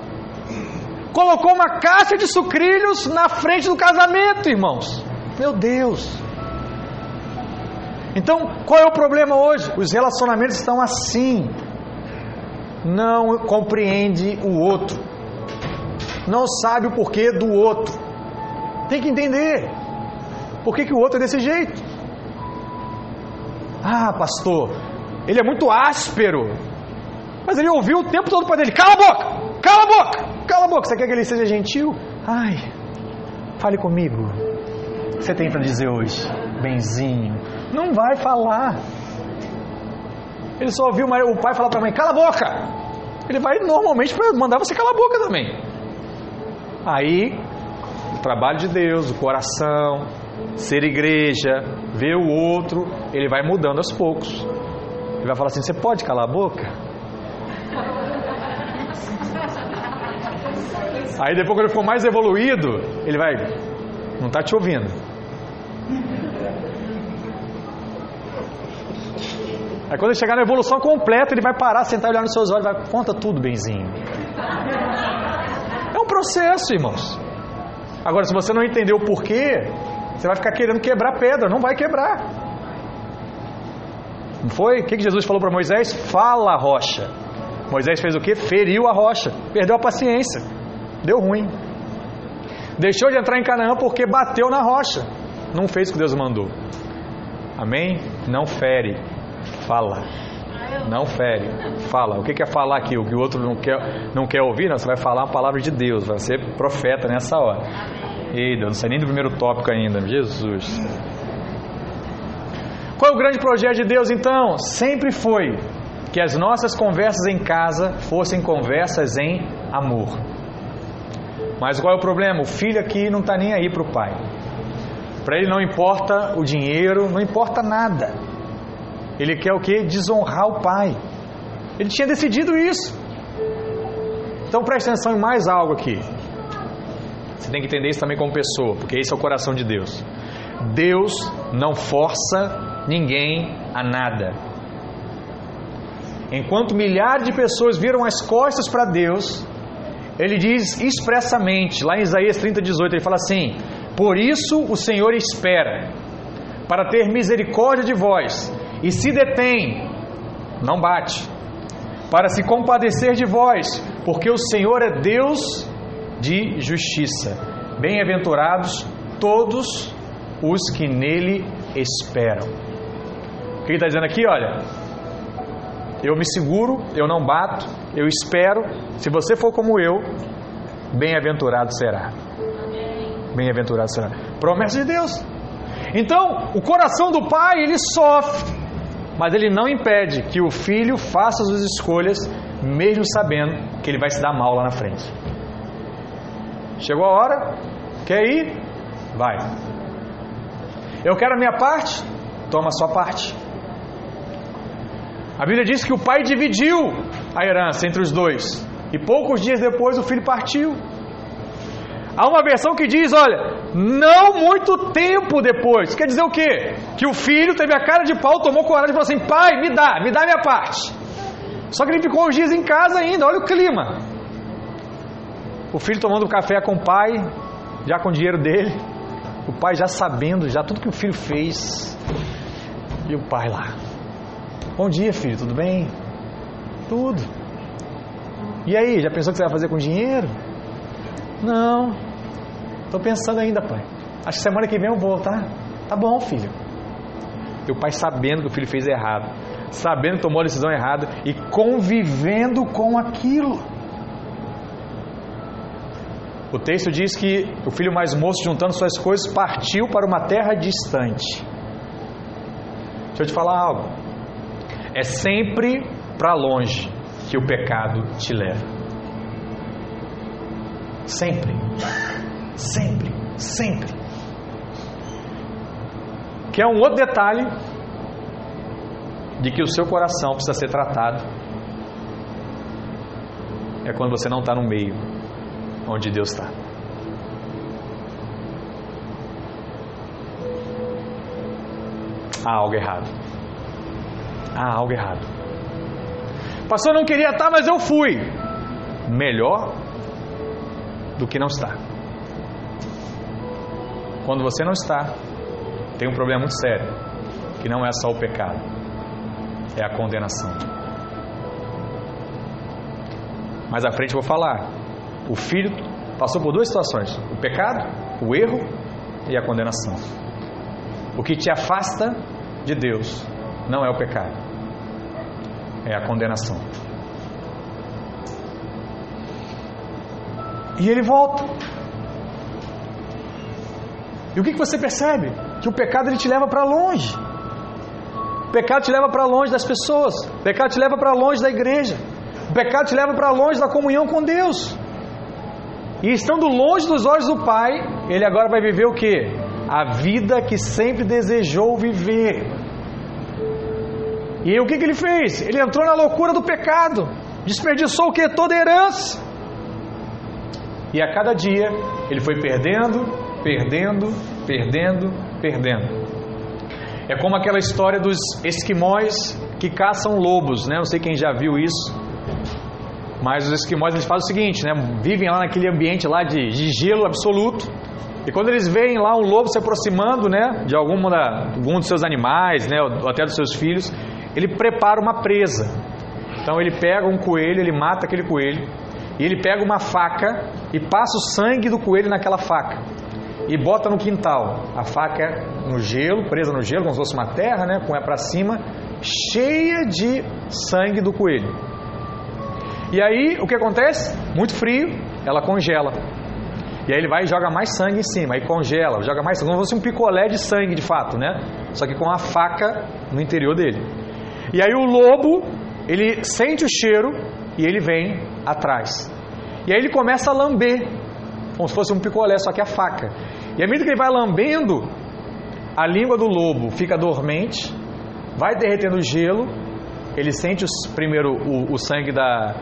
Colocou uma caixa de sucrilhos na frente do casamento, irmãos. Meu Deus. Então, qual é o problema hoje? Os relacionamentos estão assim. Não compreende o outro não sabe o porquê do outro. Tem que entender por que, que o outro é desse jeito. Ah, pastor, ele é muito áspero. Mas ele ouviu o tempo todo para dele: cala a boca, cala a boca, cala a boca. Você quer que ele seja gentil? Ai, fale comigo. O que você tem para dizer hoje? Benzinho. Não vai falar. Ele só ouviu o pai falar para a mãe: cala a boca. Ele vai normalmente para mandar você calar a boca também. Aí, o trabalho de Deus, o coração, ser igreja, ver o outro, ele vai mudando aos poucos. Ele vai falar assim: Você pode calar a boca? Aí depois quando ele for mais evoluído, ele vai, não está te ouvindo. Aí quando ele chegar na evolução completa, ele vai parar, sentar e olhar nos seus olhos vai, conta tudo, benzinho processo, irmãos. Agora, se você não entender o porquê, você vai ficar querendo quebrar pedra, não vai quebrar. Não foi? O que Jesus falou para Moisés? Fala a rocha. Moisés fez o que? Feriu a rocha, perdeu a paciência, deu ruim. Deixou de entrar em Canaã porque bateu na rocha, não fez o que Deus mandou. Amém? Não fere, fala. Não fere. Fala. O que é falar aqui? O que o outro não quer, não quer ouvir? Não, você vai falar a palavra de Deus. Vai ser profeta nessa hora. Ei, Deus, não sei nem do primeiro tópico ainda. Jesus. Qual é o grande projeto de Deus então? Sempre foi que as nossas conversas em casa fossem conversas em amor. Mas qual é o problema? O filho aqui não está nem aí para o pai. Para ele não importa o dinheiro, não importa nada. Ele quer o que? Desonrar o pai. Ele tinha decidido isso. Então preste atenção em mais algo aqui. Você tem que entender isso também como pessoa, porque esse é o coração de Deus. Deus não força ninguém a nada. Enquanto milhares de pessoas viram as costas para Deus, ele diz expressamente, lá em Isaías 30, 18, ele fala assim: Por isso o Senhor espera, para ter misericórdia de vós, e se detém, não bate, para se compadecer de vós, porque o Senhor é Deus de justiça. Bem-aventurados todos os que nele esperam. O que ele está dizendo aqui? Olha, eu me seguro, eu não bato, eu espero. Se você for como eu, bem-aventurado será. Bem-aventurado será. Promessa de Deus. Então, o coração do pai, ele sofre, mas ele não impede que o filho faça as escolhas, mesmo sabendo que ele vai se dar mal lá na frente. Chegou a hora? Quer ir? Vai. Eu quero a minha parte? Toma a sua parte. A Bíblia diz que o pai dividiu a herança entre os dois. E poucos dias depois o filho partiu. Há uma versão que diz: olha, não muito tempo depois. Quer dizer o quê? Que o filho teve a cara de pau, tomou coragem e falou assim: pai, me dá, me dá minha parte. Só que ele ficou uns dias em casa ainda, olha o clima. O filho tomando café com o pai, já com o dinheiro dele. O pai já sabendo, já tudo que o filho fez. E o pai lá. Bom dia, filho, tudo bem? Tudo. E aí, já pensou o que você vai fazer com dinheiro? Não. Estou pensando ainda, pai. Acho que semana que vem eu vou, tá? Tá bom, filho. E o pai sabendo que o filho fez errado, sabendo que tomou a decisão errada e convivendo com aquilo. O texto diz que o filho mais moço, juntando suas coisas, partiu para uma terra distante. Deixa eu te falar algo. É sempre para longe que o pecado te leva. Sempre. Sempre. Sempre. Que é um outro detalhe de que o seu coração precisa ser tratado. É quando você não está no meio onde Deus está. Há algo errado. Há algo errado. Pastor, não queria estar, mas eu fui. Melhor do que não estar. Quando você não está, tem um problema muito sério, que não é só o pecado, é a condenação. Mais à frente eu vou falar. O filho passou por duas situações: o pecado, o erro e a condenação. O que te afasta de Deus não é o pecado, é a condenação. E ele volta. E o que, que você percebe? Que o pecado ele te leva para longe. O pecado te leva para longe das pessoas. O pecado te leva para longe da igreja. O pecado te leva para longe da comunhão com Deus. E estando longe dos olhos do Pai, ele agora vai viver o que? A vida que sempre desejou viver. E o que, que ele fez? Ele entrou na loucura do pecado, desperdiçou o que? Toda a herança. E a cada dia ele foi perdendo, perdendo, perdendo, perdendo. É como aquela história dos esquimós que caçam lobos, né? Não sei quem já viu isso. Mas os esquimós eles fazem o seguinte, né? Vivem lá naquele ambiente lá de, de gelo absoluto. E quando eles veem lá um lobo se aproximando, né, de alguma da, algum dos seus animais, né, ou até dos seus filhos, ele prepara uma presa. Então ele pega um coelho, ele mata aquele coelho, e ele pega uma faca e passa o sangue do coelho naquela faca e bota no quintal. A faca no gelo, presa no gelo, como se fosse uma terra, né, com é para cima, cheia de sangue do coelho. E aí o que acontece? Muito frio, ela congela. E aí ele vai e joga mais sangue em cima, aí congela, joga mais sangue, como se fosse um picolé de sangue de fato, né? Só que com a faca no interior dele. E aí o lobo, ele sente o cheiro e ele vem atrás. E aí ele começa a lamber, como se fosse um picolé, só que a faca. E à medida que ele vai lambendo, a língua do lobo fica dormente, vai derretendo o gelo, ele sente os, primeiro o, o sangue da,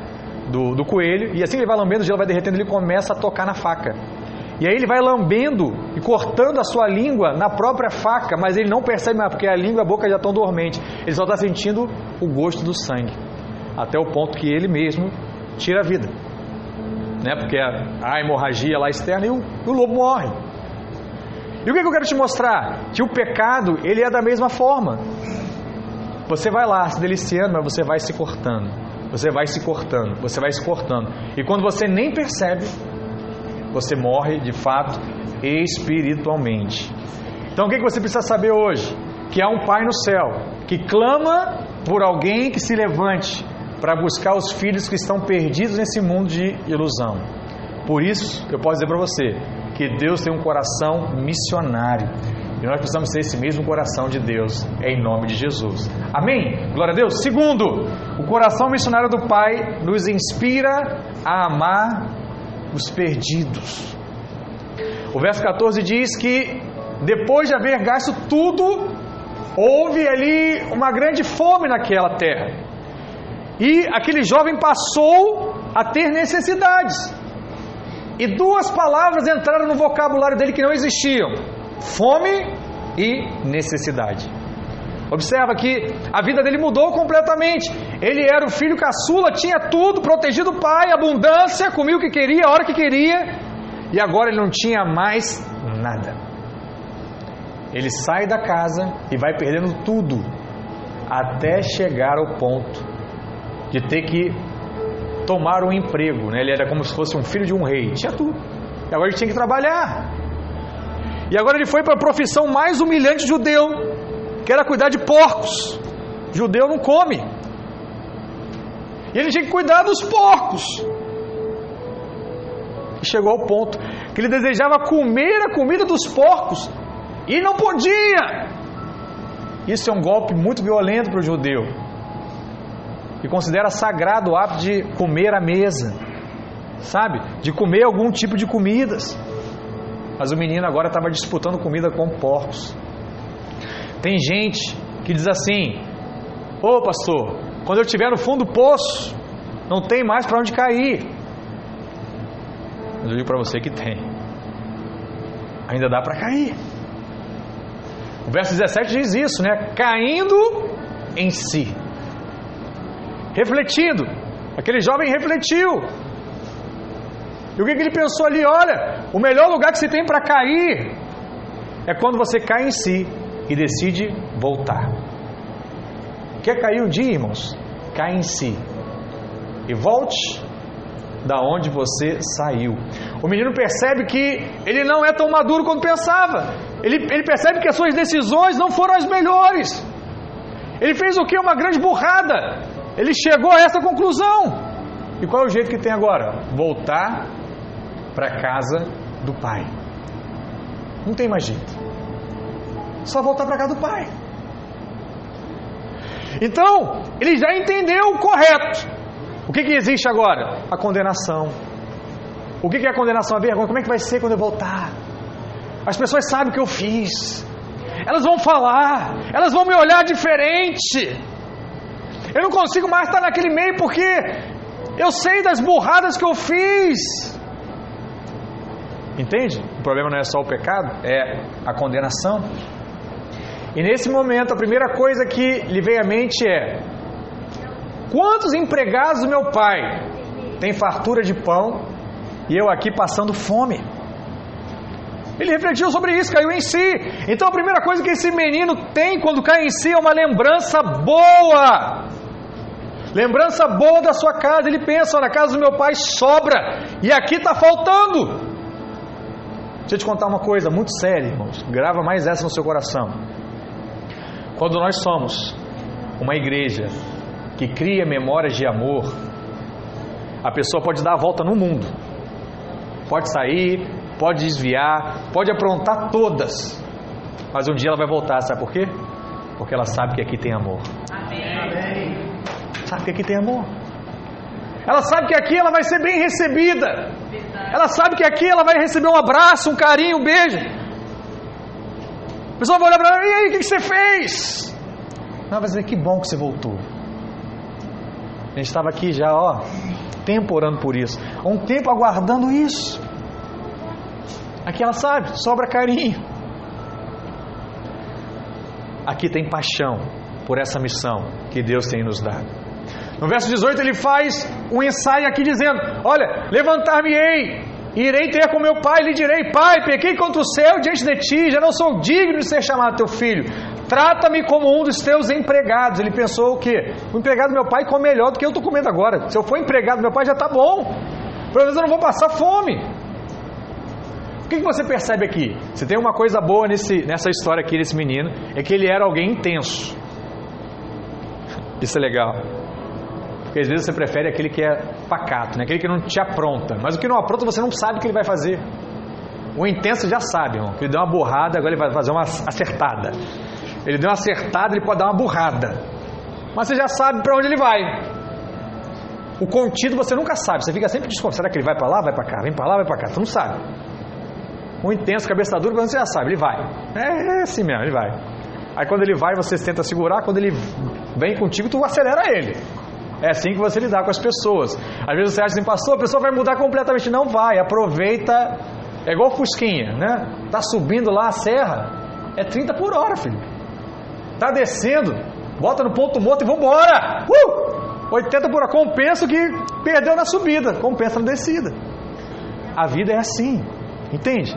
do, do coelho, e assim ele vai lambendo, o gelo vai derretendo, ele começa a tocar na faca. E aí ele vai lambendo e cortando a sua língua na própria faca, mas ele não percebe mais, porque a língua e a boca já estão dormentes. Ele só está sentindo o gosto do sangue, até o ponto que ele mesmo tira a vida. Né? Porque a hemorragia lá externa e o, o lobo morre. E o que, que eu quero te mostrar? Que o pecado, ele é da mesma forma. Você vai lá se deliciando, mas você vai se cortando. Você vai se cortando, você vai se cortando. E quando você nem percebe, você morre de fato espiritualmente. Então o que você precisa saber hoje? Que há um Pai no céu que clama por alguém que se levante para buscar os filhos que estão perdidos nesse mundo de ilusão. Por isso, eu posso dizer para você que Deus tem um coração missionário. E nós precisamos ter esse mesmo coração de Deus, em nome de Jesus. Amém? Glória a Deus. Segundo, o coração missionário do Pai nos inspira a amar os perdidos. O verso 14 diz que depois de haver gasto tudo, houve ali uma grande fome naquela terra. E aquele jovem passou a ter necessidades. E duas palavras entraram no vocabulário dele que não existiam: fome e necessidade. Observa que a vida dele mudou completamente. Ele era o filho caçula, tinha tudo, protegido o pai, abundância, comia o que queria, a hora que queria, e agora ele não tinha mais nada. Ele sai da casa e vai perdendo tudo, até chegar ao ponto de ter que tomar um emprego. Né? Ele era como se fosse um filho de um rei, tinha tudo. E agora ele tinha que trabalhar. E agora ele foi para a profissão mais humilhante judeu, que era cuidar de porcos. Judeu não come. E ele tinha que cuidar dos porcos. E chegou ao ponto que ele desejava comer a comida dos porcos e não podia. Isso é um golpe muito violento para o judeu, considera sagrado o hábito de comer à mesa, sabe? De comer algum tipo de comidas. Mas o menino agora estava disputando comida com porcos. Tem gente que diz assim: Ô pastor, quando eu estiver no fundo do poço, não tem mais para onde cair. Mas eu digo para você que tem. Ainda dá para cair. O verso 17 diz isso, né? Caindo em si. Refletindo. Aquele jovem refletiu. E o que, ele pensou ali? Olha, o melhor lugar que você tem para cair é quando você cai em si e decide voltar. Quer cair um dia, irmãos? Cai em si e volte da onde você saiu. O menino percebe que ele não é tão maduro quanto pensava. Ele, ele percebe que as suas decisões não foram as melhores. Ele fez o que? Uma grande burrada. Ele chegou a essa conclusão. E qual é o jeito que tem agora? Voltar para casa do pai. Não tem mais jeito. Só voltar para casa do pai. Então, ele já entendeu o correto. O que, que existe agora? A condenação. O que, que é a condenação? A vergonha. Como é que vai ser quando eu voltar? As pessoas sabem o que eu fiz. Elas vão falar. Elas vão me olhar diferente. Eu não consigo mais estar naquele meio porque eu sei das burradas que eu fiz. Entende? O problema não é só o pecado, é a condenação. E nesse momento, a primeira coisa que lhe vem à mente é: quantos empregados do meu pai têm fartura de pão e eu aqui passando fome? Ele refletiu sobre isso, caiu em si. Então a primeira coisa que esse menino tem quando cai em si é uma lembrança boa. Lembrança boa da sua casa. Ele pensa: na casa do meu pai sobra e aqui está faltando. Deixa eu te contar uma coisa muito séria, irmãos. Grava mais essa no seu coração. Quando nós somos uma igreja que cria memórias de amor, a pessoa pode dar a volta no mundo, pode sair, pode desviar, pode aprontar todas, mas um dia ela vai voltar, sabe por quê? Porque ela sabe que aqui tem amor. Sabe que aqui tem amor. Ela sabe que aqui ela vai ser bem recebida. Ela sabe que aqui ela vai receber um abraço, um carinho, um beijo. A pessoa vai olhar para ela, e aí, o que você fez? Não, vai dizer, que bom que você voltou. A gente estava aqui já, ó, tempo orando por isso, um tempo aguardando isso. Aqui ela sabe, sobra carinho. Aqui tem paixão por essa missão que Deus tem nos dado. No verso 18 ele faz um ensaio aqui dizendo: Olha, levantar-me-ei, irei ter com meu pai, lhe direi: Pai, pequei contra o céu diante de ti, já não sou digno de ser chamado teu filho. Trata-me como um dos teus empregados. Ele pensou o quê? O empregado do meu pai come melhor do que eu estou comendo agora. Se eu for empregado do meu pai, já está bom. Pelo menos eu não vou passar fome. O que, que você percebe aqui? Você tem uma coisa boa nesse, nessa história aqui desse menino, é que ele era alguém intenso. Isso é legal. Porque às vezes você prefere aquele que é pacato, né? aquele que não te apronta. Mas o que não apronta você não sabe o que ele vai fazer. O intenso já sabe, irmão. Ele deu uma borrada, agora ele vai fazer uma acertada. Ele deu uma acertada, ele pode dar uma burrada. Mas você já sabe para onde ele vai. O contido você nunca sabe. Você fica sempre desconfiado. Será que ele vai para lá, vai para cá? Vem para lá, vai para cá. Você não sabe. O intenso, cabeça dura, você já sabe. Ele vai. É, é assim mesmo, ele vai. Aí quando ele vai, você tenta segurar. Quando ele vem contigo, tu acelera ele. É assim que você lidar com as pessoas. Às vezes você acha assim, pastor, a pessoa vai mudar completamente. Não vai. Aproveita. É igual Fusquinha, né? Tá subindo lá a serra. É 30 por hora, filho. Tá descendo, bota no ponto morto e vambora! Uh! 80 por hora, compensa o que perdeu na subida, compensa na descida. A vida é assim, entende?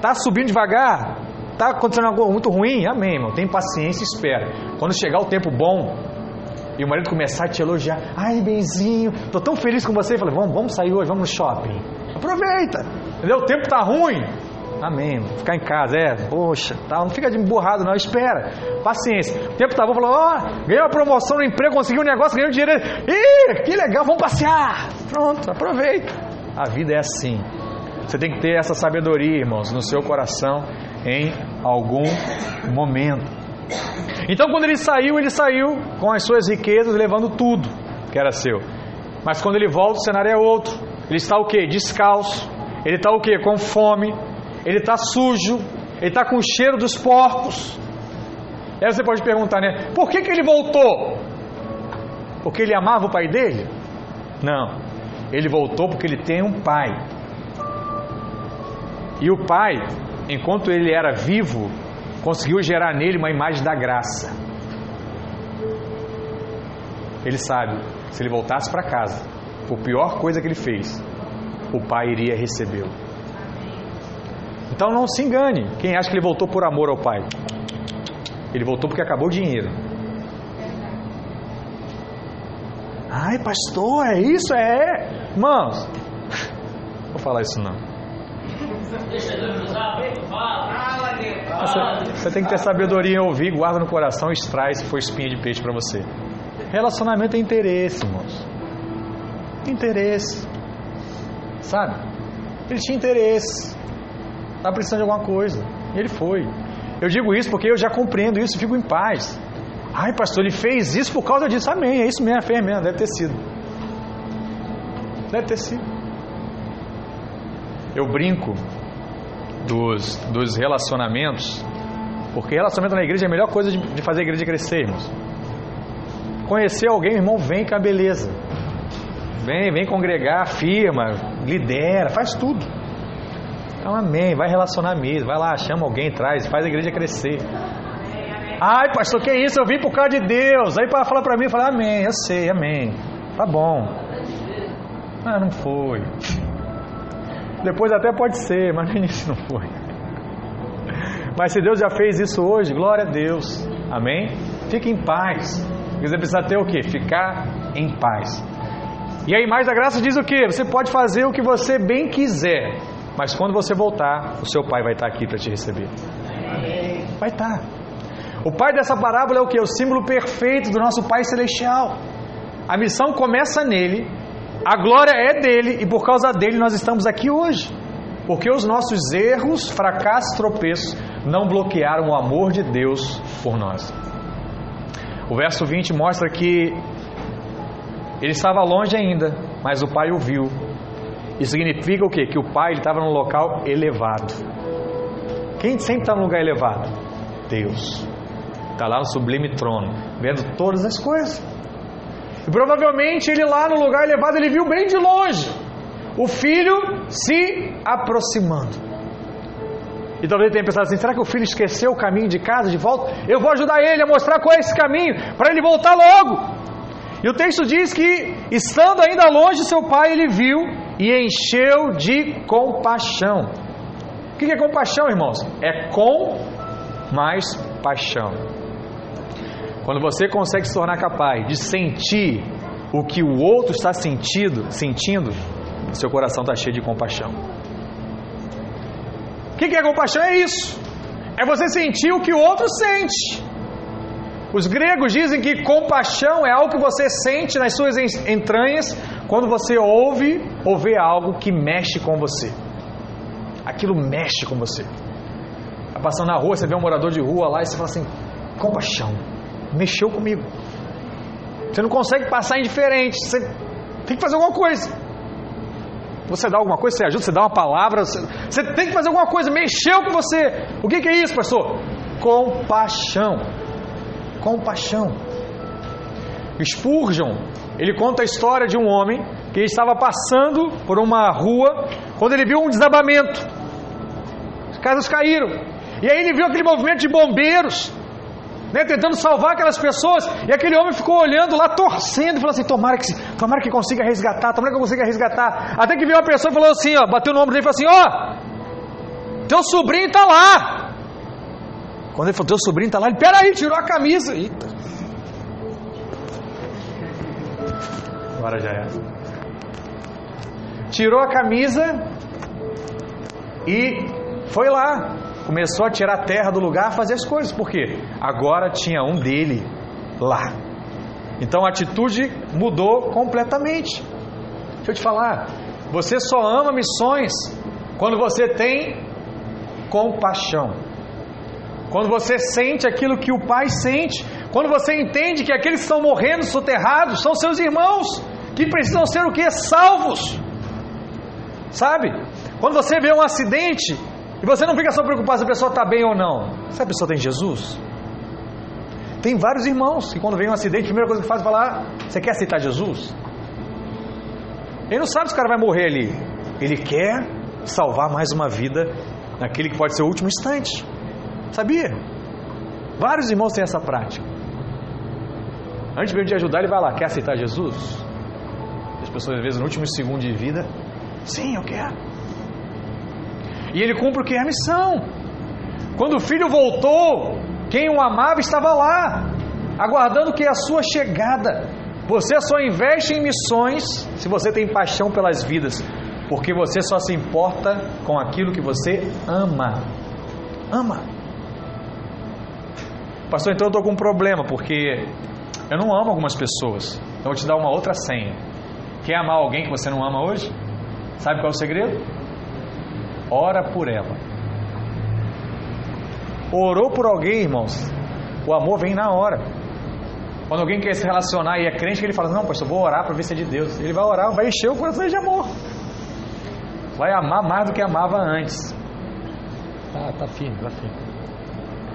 Tá subindo devagar, tá acontecendo algo muito ruim, amém, irmão. Tem paciência e espera. Quando chegar o tempo bom e o marido começar a te elogiar, ai, benzinho, tô tão feliz com você, falei, vamos, vamos sair hoje, vamos no shopping. Aproveita, entendeu? O tempo tá ruim, Amém. Ficar em casa, é, poxa, tá, não fica de emburrado, não, espera. Paciência. O tempo tá bom, falou, ó, oh, ganhei uma promoção no emprego, consegui um negócio, ganhei um dinheiro. Ih, que legal, vamos passear. Pronto, aproveita. A vida é assim. Você tem que ter essa sabedoria, irmãos, no seu coração em algum momento. Então, quando ele saiu, ele saiu com as suas riquezas, levando tudo que era seu. Mas quando ele volta, o cenário é outro. Ele está o quê? Descalço. Ele está o quê? Com fome ele está sujo, ele está com o cheiro dos porcos. E aí você pode perguntar, né? Por que, que ele voltou? Porque ele amava o pai dele? Não. Ele voltou porque ele tem um pai. E o pai, enquanto ele era vivo, conseguiu gerar nele uma imagem da graça. Ele sabe, se ele voltasse para casa, por pior coisa que ele fez, o pai iria recebê-lo. Então não se engane. Quem acha que ele voltou por amor ao pai? Ele voltou porque acabou o dinheiro. Ai, pastor, é isso? É. Irmãos, vou falar isso não. Você, você tem que ter sabedoria em ouvir, guarda no coração, extrai se for espinha de peixe para você. Relacionamento é interesse, irmãos. Interesse. Sabe? Ele tinha interesse. Estava precisando de alguma coisa. Ele foi. Eu digo isso porque eu já compreendo isso e fico em paz. Ai, pastor, ele fez isso por causa disso. Amém, é isso mesmo, fez mesmo, deve ter sido. Deve ter sido. Eu brinco dos, dos relacionamentos, porque relacionamento na igreja é a melhor coisa de, de fazer a igreja crescer, irmãos. Conhecer alguém, irmão, vem com a beleza. Vem, vem congregar, firma, lidera, faz tudo. Então, amém. Vai relacionar mesmo. Vai lá, chama alguém, traz, faz a igreja crescer. Ai, pastor, que isso? Eu vim por causa de Deus. Aí para falar para mim, falar amém. Eu sei, amém. Tá bom. Ah, não foi. Depois até pode ser, mas no início não foi. Mas se Deus já fez isso hoje, glória a Deus. Amém? Fique em paz. Você precisa ter o que? Ficar em paz. E aí, mais da graça diz o que? Você pode fazer o que você bem quiser. Mas quando você voltar, o seu pai vai estar aqui para te receber. Vai estar. O pai dessa parábola é o que? O símbolo perfeito do nosso Pai Celestial. A missão começa nele, a glória é dele e por causa dele nós estamos aqui hoje. Porque os nossos erros, fracassos, tropeços não bloquearam o amor de Deus por nós. O verso 20 mostra que ele estava longe ainda, mas o pai o viu isso significa o quê? Que o pai estava num local elevado. Quem sempre está num lugar elevado? Deus. Está lá no sublime trono, vendo todas as coisas. E provavelmente ele lá no lugar elevado, ele viu bem de longe o filho se aproximando. E talvez ele tenha pensado assim: será que o filho esqueceu o caminho de casa de volta? Eu vou ajudar ele a mostrar qual é esse caminho, para ele voltar logo. E o texto diz que, estando ainda longe, seu pai ele viu e encheu de compaixão. O que é compaixão, irmãos? É com mais paixão. Quando você consegue se tornar capaz de sentir o que o outro está sentindo, sentindo, seu coração está cheio de compaixão. O que é compaixão? É isso. É você sentir o que o outro sente. Os gregos dizem que compaixão é algo que você sente nas suas entranhas quando você ouve ou vê algo que mexe com você. Aquilo mexe com você. Tá passando na rua, você vê um morador de rua lá e você fala assim: compaixão, mexeu comigo. Você não consegue passar indiferente, você tem que fazer alguma coisa. Você dá alguma coisa, você ajuda, você dá uma palavra, você, você tem que fazer alguma coisa, mexeu com você. O que, que é isso, pastor? Compaixão compaixão. Spurgeon, ele conta a história de um homem que estava passando por uma rua quando ele viu um desabamento. As casas caíram. E aí ele viu aquele movimento de bombeiros, né, tentando salvar aquelas pessoas. E aquele homem ficou olhando lá, torcendo, e falou assim: tomara que, tomara que consiga resgatar, tomara que eu consiga resgatar. Até que veio uma pessoa e falou assim: ó, bateu no ombro dele e falou assim: ó, teu sobrinho está lá. Quando ele falou, teu sobrinho está lá, ele, peraí, tirou a camisa. Eita. Agora já é. Tirou a camisa e foi lá. Começou a tirar a terra do lugar, fazer as coisas. Por quê? Agora tinha um dele lá. Então a atitude mudou completamente. Deixa eu te falar. Você só ama missões quando você tem compaixão. Quando você sente aquilo que o Pai sente, quando você entende que aqueles que estão morrendo soterrados são seus irmãos, que precisam ser o que? Salvos. Sabe? Quando você vê um acidente e você não fica só preocupado se a pessoa está bem ou não. Se a pessoa tem Jesus. Tem vários irmãos que quando vem um acidente, a primeira coisa que faz é falar: Você quer aceitar Jesus? Ele não sabe se o cara vai morrer ali. Ele quer salvar mais uma vida naquele que pode ser o último instante. Sabia? Vários irmãos têm essa prática. Antes mesmo de ajudar, ele vai lá, quer aceitar Jesus? As pessoas, às vezes, no último segundo de vida, sim, eu quero. E ele cumpre o que é a missão. Quando o filho voltou, quem o amava estava lá, aguardando que a sua chegada. Você só investe em missões se você tem paixão pelas vidas, porque você só se importa com aquilo que você ama. Ama. Pastor, então eu estou com um problema, porque eu não amo algumas pessoas. Então eu vou te dar uma outra senha. Quer amar alguém que você não ama hoje? Sabe qual é o segredo? Ora por ela. Orou por alguém, irmãos, o amor vem na hora. Quando alguém quer se relacionar e é crente, ele fala: Não, pastor, vou orar para ver se é de Deus. Ele vai orar, vai encher o coração de amor. Vai amar mais do que amava antes. Ah, tá firme, tá firme.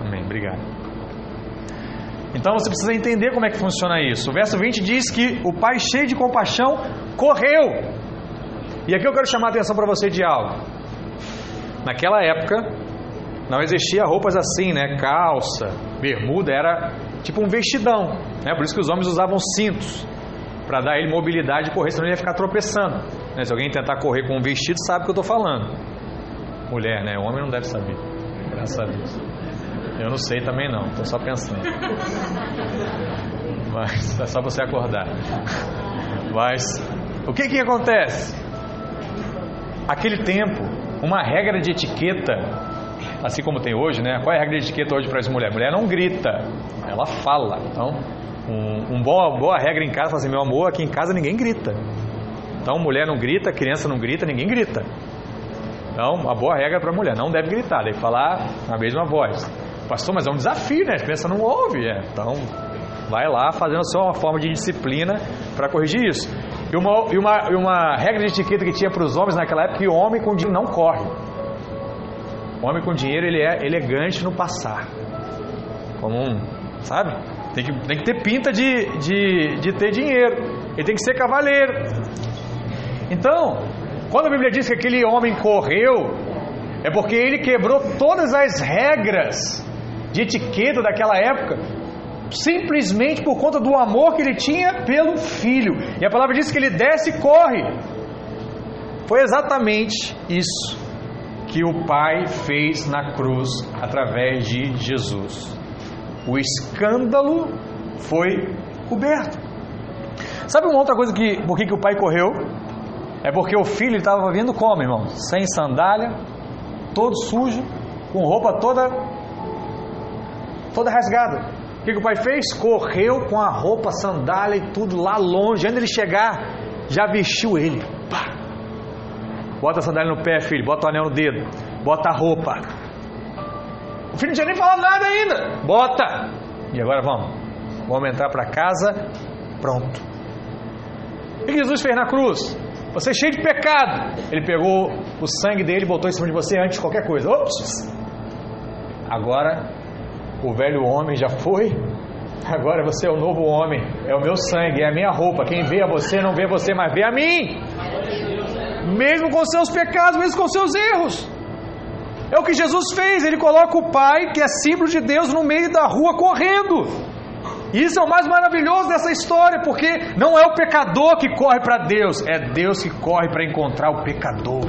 Amém, obrigado. Então você precisa entender como é que funciona isso. O verso 20 diz que o pai, cheio de compaixão, correu. E aqui eu quero chamar a atenção para você de algo. Naquela época, não existia roupas assim, né? Calça, bermuda, era tipo um vestidão. Né? Por isso que os homens usavam cintos para dar ele mobilidade e correr, senão ele ia ficar tropeçando. Né? Se alguém tentar correr com um vestido, sabe o que eu estou falando. Mulher, né? O homem não deve saber. Graças a Deus. Eu não sei também não, estou só pensando. Mas é só você acordar. Mas o que que acontece? Aquele tempo, uma regra de etiqueta, assim como tem hoje, né? Qual é a regra de etiqueta hoje para as mulheres? Mulher não grita, ela fala. Então, um, um boa, boa regra em casa, fala assim, meu amor, aqui em casa ninguém grita. Então, mulher não grita, criança não grita, ninguém grita. Então, a boa regra para a mulher, não deve gritar, deve falar na mesma voz. Pastor, mas é um desafio, né? A criança não ouve. É. Então, vai lá fazendo a sua forma de disciplina para corrigir isso. E uma, e, uma, e uma regra de etiqueta que tinha para os homens naquela época que o homem com dinheiro não corre. O homem com dinheiro ele é elegante no passar. Como um, sabe? Tem que, tem que ter pinta de, de, de ter dinheiro. Ele tem que ser cavaleiro. Então, quando a Bíblia diz que aquele homem correu, é porque ele quebrou todas as regras de etiqueta daquela época, simplesmente por conta do amor que ele tinha pelo filho. E a palavra diz que ele desce e corre. Foi exatamente isso que o Pai fez na cruz através de Jesus. O escândalo foi coberto. Sabe uma outra coisa que por que, que o pai correu? É porque o filho estava vindo como, irmão? Sem sandália, todo sujo, com roupa toda toda rasgada. O que, que o pai fez? Correu com a roupa, sandália e tudo lá longe. Antes ele chegar, já vestiu ele. Pá. Bota a sandália no pé, filho. Bota o anel no dedo. Bota a roupa. O filho não tinha nem falado nada ainda. Bota. E agora vamos. Vamos entrar para casa. Pronto. O que Jesus fez na cruz? Você é cheio de pecado. Ele pegou o sangue dele e botou em cima de você antes de qualquer coisa. Ops! Agora o velho homem já foi. Agora você é o novo homem. É o meu sangue, é a minha roupa. Quem vê a você não vê você, mas vê a mim. Mesmo com seus pecados, mesmo com seus erros. É o que Jesus fez. Ele coloca o Pai, que é símbolo de Deus, no meio da rua correndo. Isso é o mais maravilhoso dessa história, porque não é o pecador que corre para Deus, é Deus que corre para encontrar o pecador.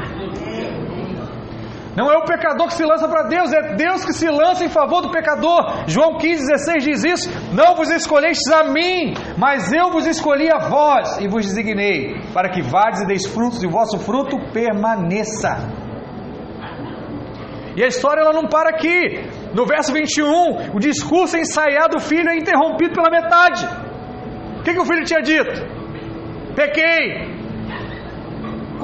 Não é o pecador que se lança para Deus, é Deus que se lança em favor do pecador. João 15,16 diz isso: Não vos escolhestes a mim, mas eu vos escolhi a vós e vos designei, para que vades e deis frutos e o vosso fruto permaneça. E a história ela não para aqui. No verso 21, o discurso ensaiado do filho é interrompido pela metade. O que, que o filho tinha dito? Pequei,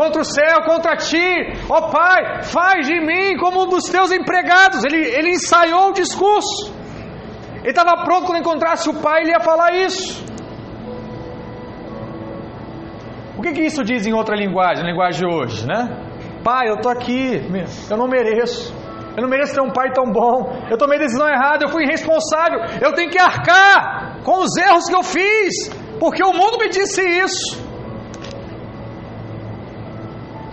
contra o céu, contra ti. Ó oh, Pai, faz de mim como um dos teus empregados. Ele, ele ensaiou o discurso. Ele estava pronto quando encontrasse o Pai, ele ia falar isso. O que, que isso diz em outra linguagem, na linguagem de hoje, né? Pai, eu estou aqui, eu não mereço. Eu não mereço ter um pai tão bom. Eu tomei decisão errada, eu fui irresponsável. Eu tenho que arcar com os erros que eu fiz, porque o mundo me disse isso.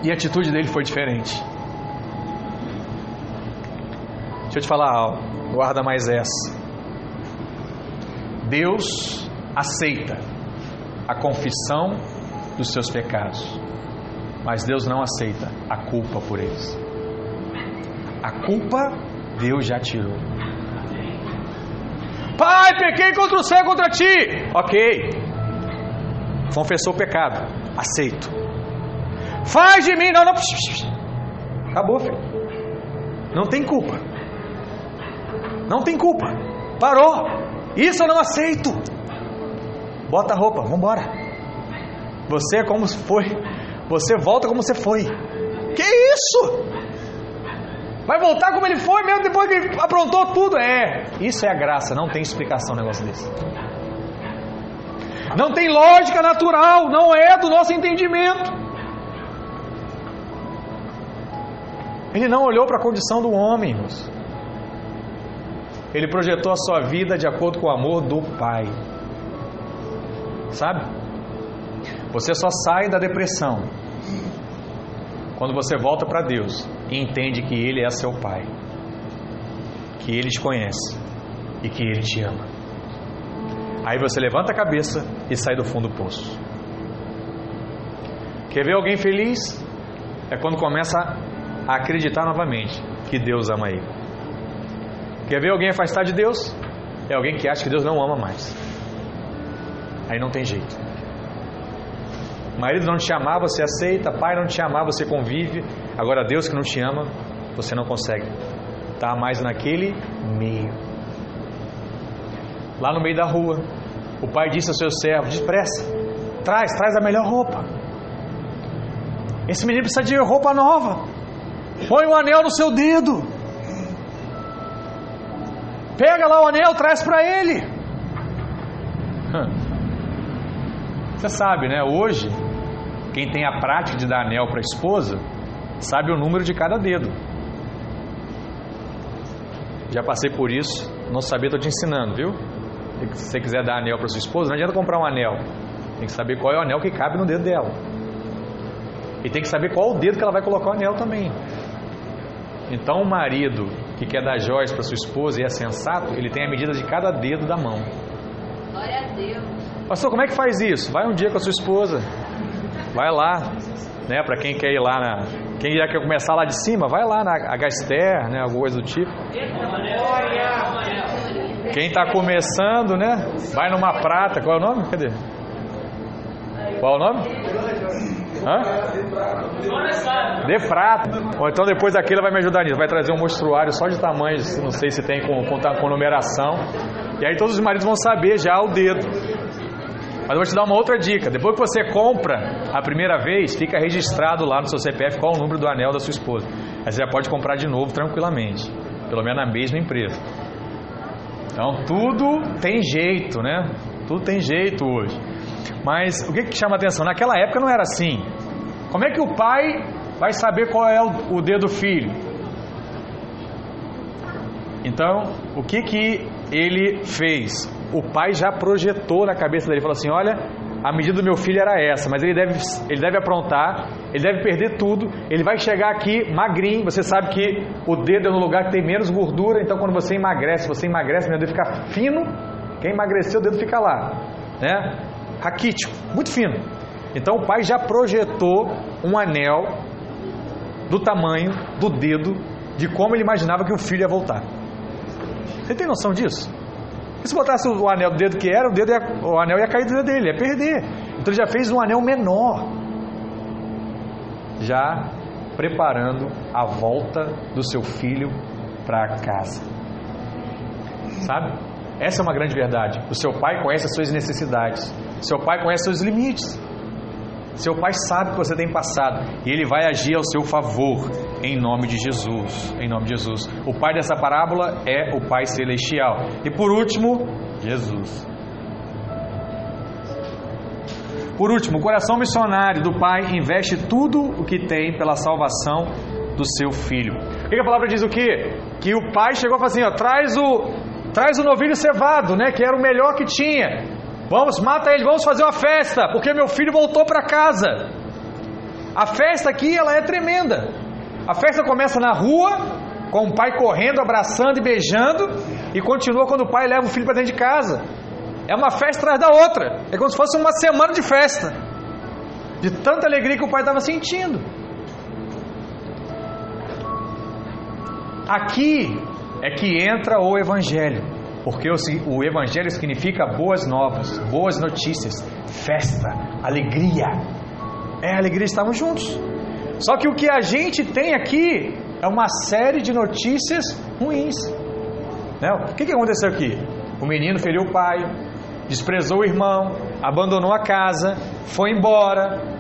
E a atitude dele foi diferente. Deixa eu te falar algo, guarda mais essa. Deus aceita a confissão dos seus pecados, mas Deus não aceita a culpa por eles. A culpa Deus já tirou. Pai, pequei contra o céu, contra ti. Ok. Confessou o pecado. Aceito. Faz de mim. Não, não. Acabou, filho. Não tem culpa. Não tem culpa. Parou. Isso eu não aceito. Bota a roupa, vamos embora. Você é como foi. Você volta como você foi. Que isso? Vai voltar como ele foi mesmo depois que aprontou tudo? É. Isso é a graça. Não tem explicação um negócio desse. Não tem lógica natural. Não é do nosso entendimento. Ele não olhou para a condição do homem. Ele projetou a sua vida de acordo com o amor do Pai. Sabe? Você só sai da depressão quando você volta para Deus e entende que Ele é seu Pai, que Ele te conhece e que Ele te ama. Aí você levanta a cabeça e sai do fundo do poço. Quer ver alguém feliz? É quando começa a acreditar novamente que Deus ama ele. Quer ver alguém afastar de Deus? É alguém que acha que Deus não ama mais. Aí não tem jeito. Marido não te amar, você aceita. Pai não te amar, você convive. Agora Deus que não te ama, você não consegue. Está mais naquele meio. Lá no meio da rua, o pai disse ao seu servo: Depressa, traz, traz a melhor roupa. Esse menino precisa de roupa nova. Põe um anel no seu dedo. Pega lá o anel, traz para ele. Você sabe, né? Hoje, quem tem a prática de dar anel para a esposa, sabe o número de cada dedo. Já passei por isso, não sabia, estou te ensinando, viu? se você quiser dar anel para sua esposa, não adianta comprar um anel. Tem que saber qual é o anel que cabe no dedo dela. E tem que saber qual o dedo que ela vai colocar o anel também. Então, o marido que quer dar joias para sua esposa e é sensato, ele tem a medida de cada dedo da mão. Glória a Deus. Pastor, como é que faz isso? Vai um dia com a sua esposa. Vai lá, né? Para quem quer ir lá na. Quem já quer começar lá de cima, vai lá na Gaster, né? Alguma coisa do tipo. Quem está começando, né? Vai numa prata. Qual é o nome? Cadê? Qual é o nome? Hã? De prata. Então depois daquilo vai me ajudar nisso. Vai trazer um mostruário só de tamanhos, não sei se tem com, com, com numeração. E aí todos os maridos vão saber já o dedo. Mas eu vou te dar uma outra dica. Depois que você compra a primeira vez, fica registrado lá no seu CPF qual o número do anel da sua esposa. Aí você já pode comprar de novo tranquilamente. Pelo menos na mesma empresa. Então tudo tem jeito, né? Tudo tem jeito hoje. Mas o que, que chama atenção? Naquela época não era assim. Como é que o pai vai saber qual é o, o dedo do filho? Então, o que que ele fez? O pai já projetou na cabeça dele, falou assim: "Olha, a medida do meu filho era essa, mas ele deve, ele deve aprontar, ele deve perder tudo, ele vai chegar aqui magrinho. Você sabe que o dedo é no lugar que tem menos gordura, então quando você emagrece, você emagrece, meu dedo fica fino. Quem emagreceu, o dedo fica lá, né? Raquítico, muito fino. Então o pai já projetou um anel do tamanho do dedo de como ele imaginava que o filho ia voltar. Você tem noção disso? E se botasse o anel do dedo que era, o, dedo ia, o anel ia cair do dedo dele, ia perder. Então ele já fez um anel menor, já preparando a volta do seu filho para casa. Sabe? Essa é uma grande verdade. O seu pai conhece as suas necessidades. Seu pai conhece seus limites. Seu pai sabe que você tem passado e ele vai agir ao seu favor em nome de Jesus. Em nome de Jesus. O pai dessa parábola é o Pai celestial. E por último, Jesus. Por último, o coração missionário do pai investe tudo o que tem pela salvação do seu filho. O que a palavra diz o quê? Que o pai chegou e falou assim: ó, traz o traz o novilho cevado, né, que era o melhor que tinha. Vamos, mata ele, vamos fazer uma festa, porque meu filho voltou para casa. A festa aqui ela é tremenda. A festa começa na rua, com o pai correndo, abraçando e beijando, e continua quando o pai leva o filho para dentro de casa. É uma festa atrás da outra. É como se fosse uma semana de festa. De tanta alegria que o pai estava sentindo. Aqui é que entra o Evangelho. Porque o, Evangelho significa boas novas, boas notícias, festa, alegria. É alegria estarmos juntos. Só que o que a gente tem aqui é uma série de notícias ruins. Né? O que, que aconteceu aqui? O menino feriu o pai, desprezou o irmão, abandonou a casa, foi embora,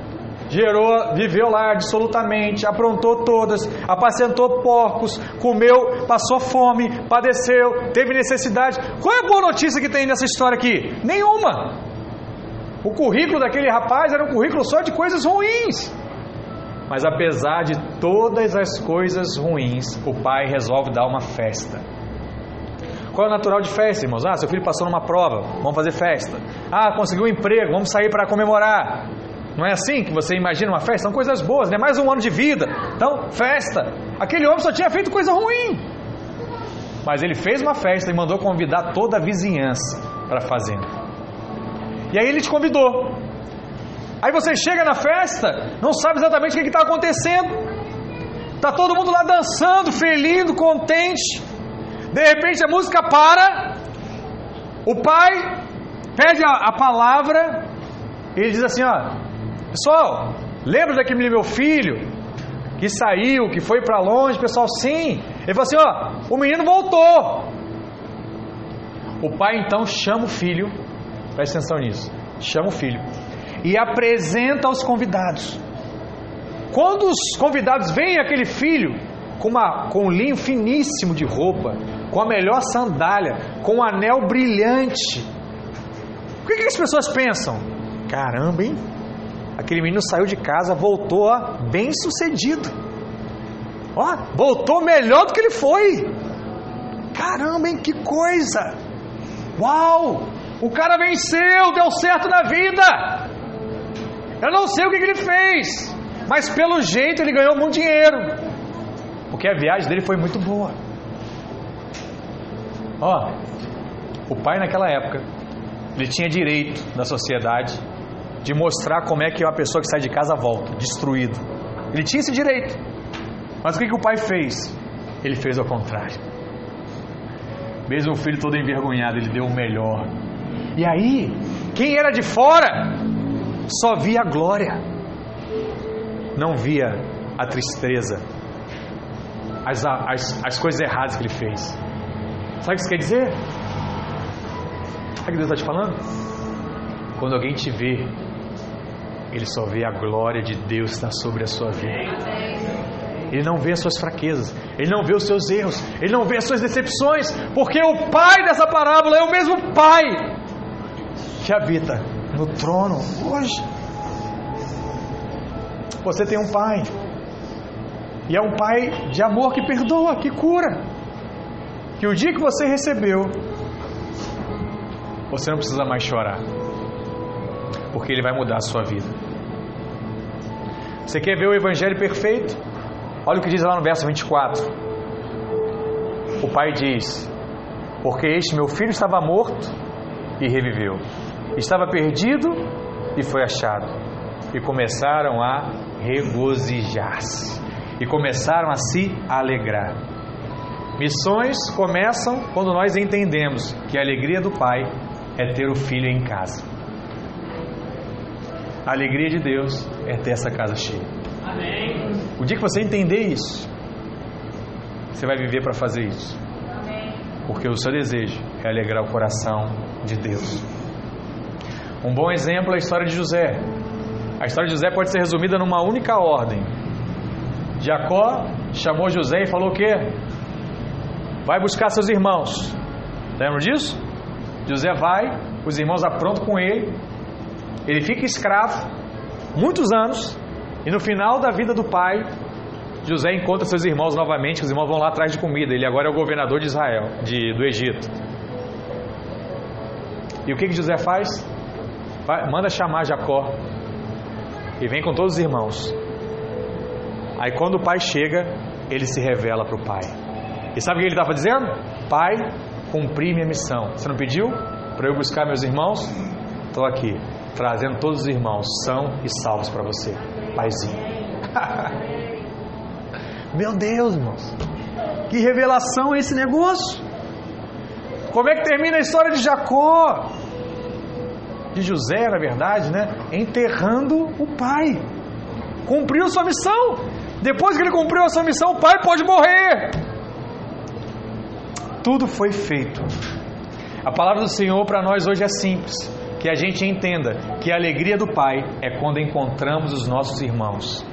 gerou, viveu lá absolutamente, aprontou todas, apacentou porcos, comeu, passou fome, padeceu, teve necessidade. Qual é a boa notícia que tem nessa história aqui? Nenhuma. O currículo daquele rapaz era um currículo só de coisas ruins. Mas apesar de todas as coisas ruins, o pai resolve dar uma festa. Qual é o natural de festa, irmãos? Ah, seu filho passou numa prova, vamos fazer festa. Ah, conseguiu um emprego, vamos sair para comemorar. Não é assim que você imagina uma festa? São coisas boas, né? Mais um ano de vida. Então, festa. Aquele homem só tinha feito coisa ruim. Mas ele fez uma festa e mandou convidar toda a vizinhança para a fazenda. E aí ele te convidou. Aí você chega na festa, não sabe exatamente o que está acontecendo. Tá todo mundo lá dançando, feliz, contente. De repente a música para. O pai pede a, a palavra. Ele diz assim: ó, Pessoal, lembra daquele meu filho que saiu, que foi para longe? Pessoal, sim. Ele falou assim: ó, o menino voltou. O pai então chama o filho, presta atenção nisso, chama o filho e apresenta aos convidados. Quando os convidados veem aquele filho com, uma, com um linho finíssimo de roupa, com a melhor sandália, com um anel brilhante, o que, que as pessoas pensam? Caramba, hein? Aquele menino saiu de casa, voltou ó, bem sucedido. Ó, voltou melhor do que ele foi. Caramba, hein? Que coisa! Uau! O cara venceu, deu certo na vida. Eu não sei o que, que ele fez, mas pelo jeito ele ganhou muito dinheiro, porque a viagem dele foi muito boa. Ó, o pai naquela época, ele tinha direito na sociedade de mostrar como é que uma pessoa que sai de casa volta, destruído. Ele tinha esse direito. Mas o que, que o pai fez? Ele fez ao contrário. Mesmo o filho todo envergonhado, ele deu o melhor. E aí, quem era de fora só via a glória, não via a tristeza, as, as, as coisas erradas que ele fez. Sabe o que isso quer dizer? Sabe o que Deus está te falando? Quando alguém te vê, ele só vê a glória de Deus estar sobre a sua vida. Ele não vê as suas fraquezas, ele não vê os seus erros, ele não vê as suas decepções, porque o pai dessa parábola é o mesmo pai que habita no trono hoje. Você tem um pai, e é um pai de amor que perdoa, que cura. Que o dia que você recebeu, você não precisa mais chorar, porque ele vai mudar a sua vida. Você quer ver o Evangelho perfeito? Olha o que diz lá no verso 24. O pai diz: Porque este meu filho estava morto e reviveu, estava perdido e foi achado. E começaram a regozijar-se, e começaram a se alegrar. Missões começam quando nós entendemos que a alegria do pai é ter o filho em casa. A alegria de Deus é ter essa casa cheia. Amém. O dia que você entender isso, você vai viver para fazer isso. Porque o seu desejo é alegrar o coração de Deus. Um bom exemplo é a história de José. A história de José pode ser resumida numa única ordem. Jacó chamou José e falou o quê? Vai buscar seus irmãos. Lembram disso? José vai, os irmãos aprontam com ele, ele fica escravo muitos anos, e no final da vida do pai, José encontra seus irmãos novamente, os irmãos vão lá atrás de comida. Ele agora é o governador de Israel, de, do Egito. E o que, que José faz? Vai, manda chamar Jacó e vem com todos os irmãos. Aí quando o pai chega, ele se revela para o pai. E sabe o que ele estava dizendo? Pai, cumpri minha missão. Você não pediu para eu buscar meus irmãos? Estou aqui, trazendo todos os irmãos são e salvos para você paizinho. Meu Deus, irmãos. Que revelação é esse negócio? Como é que termina a história de Jacó? De José, na verdade, né? Enterrando o pai. Cumpriu sua missão. Depois que ele cumpriu a sua missão, o pai pode morrer. Tudo foi feito. A palavra do Senhor para nós hoje é simples que a gente entenda que a alegria do Pai é quando encontramos os nossos irmãos.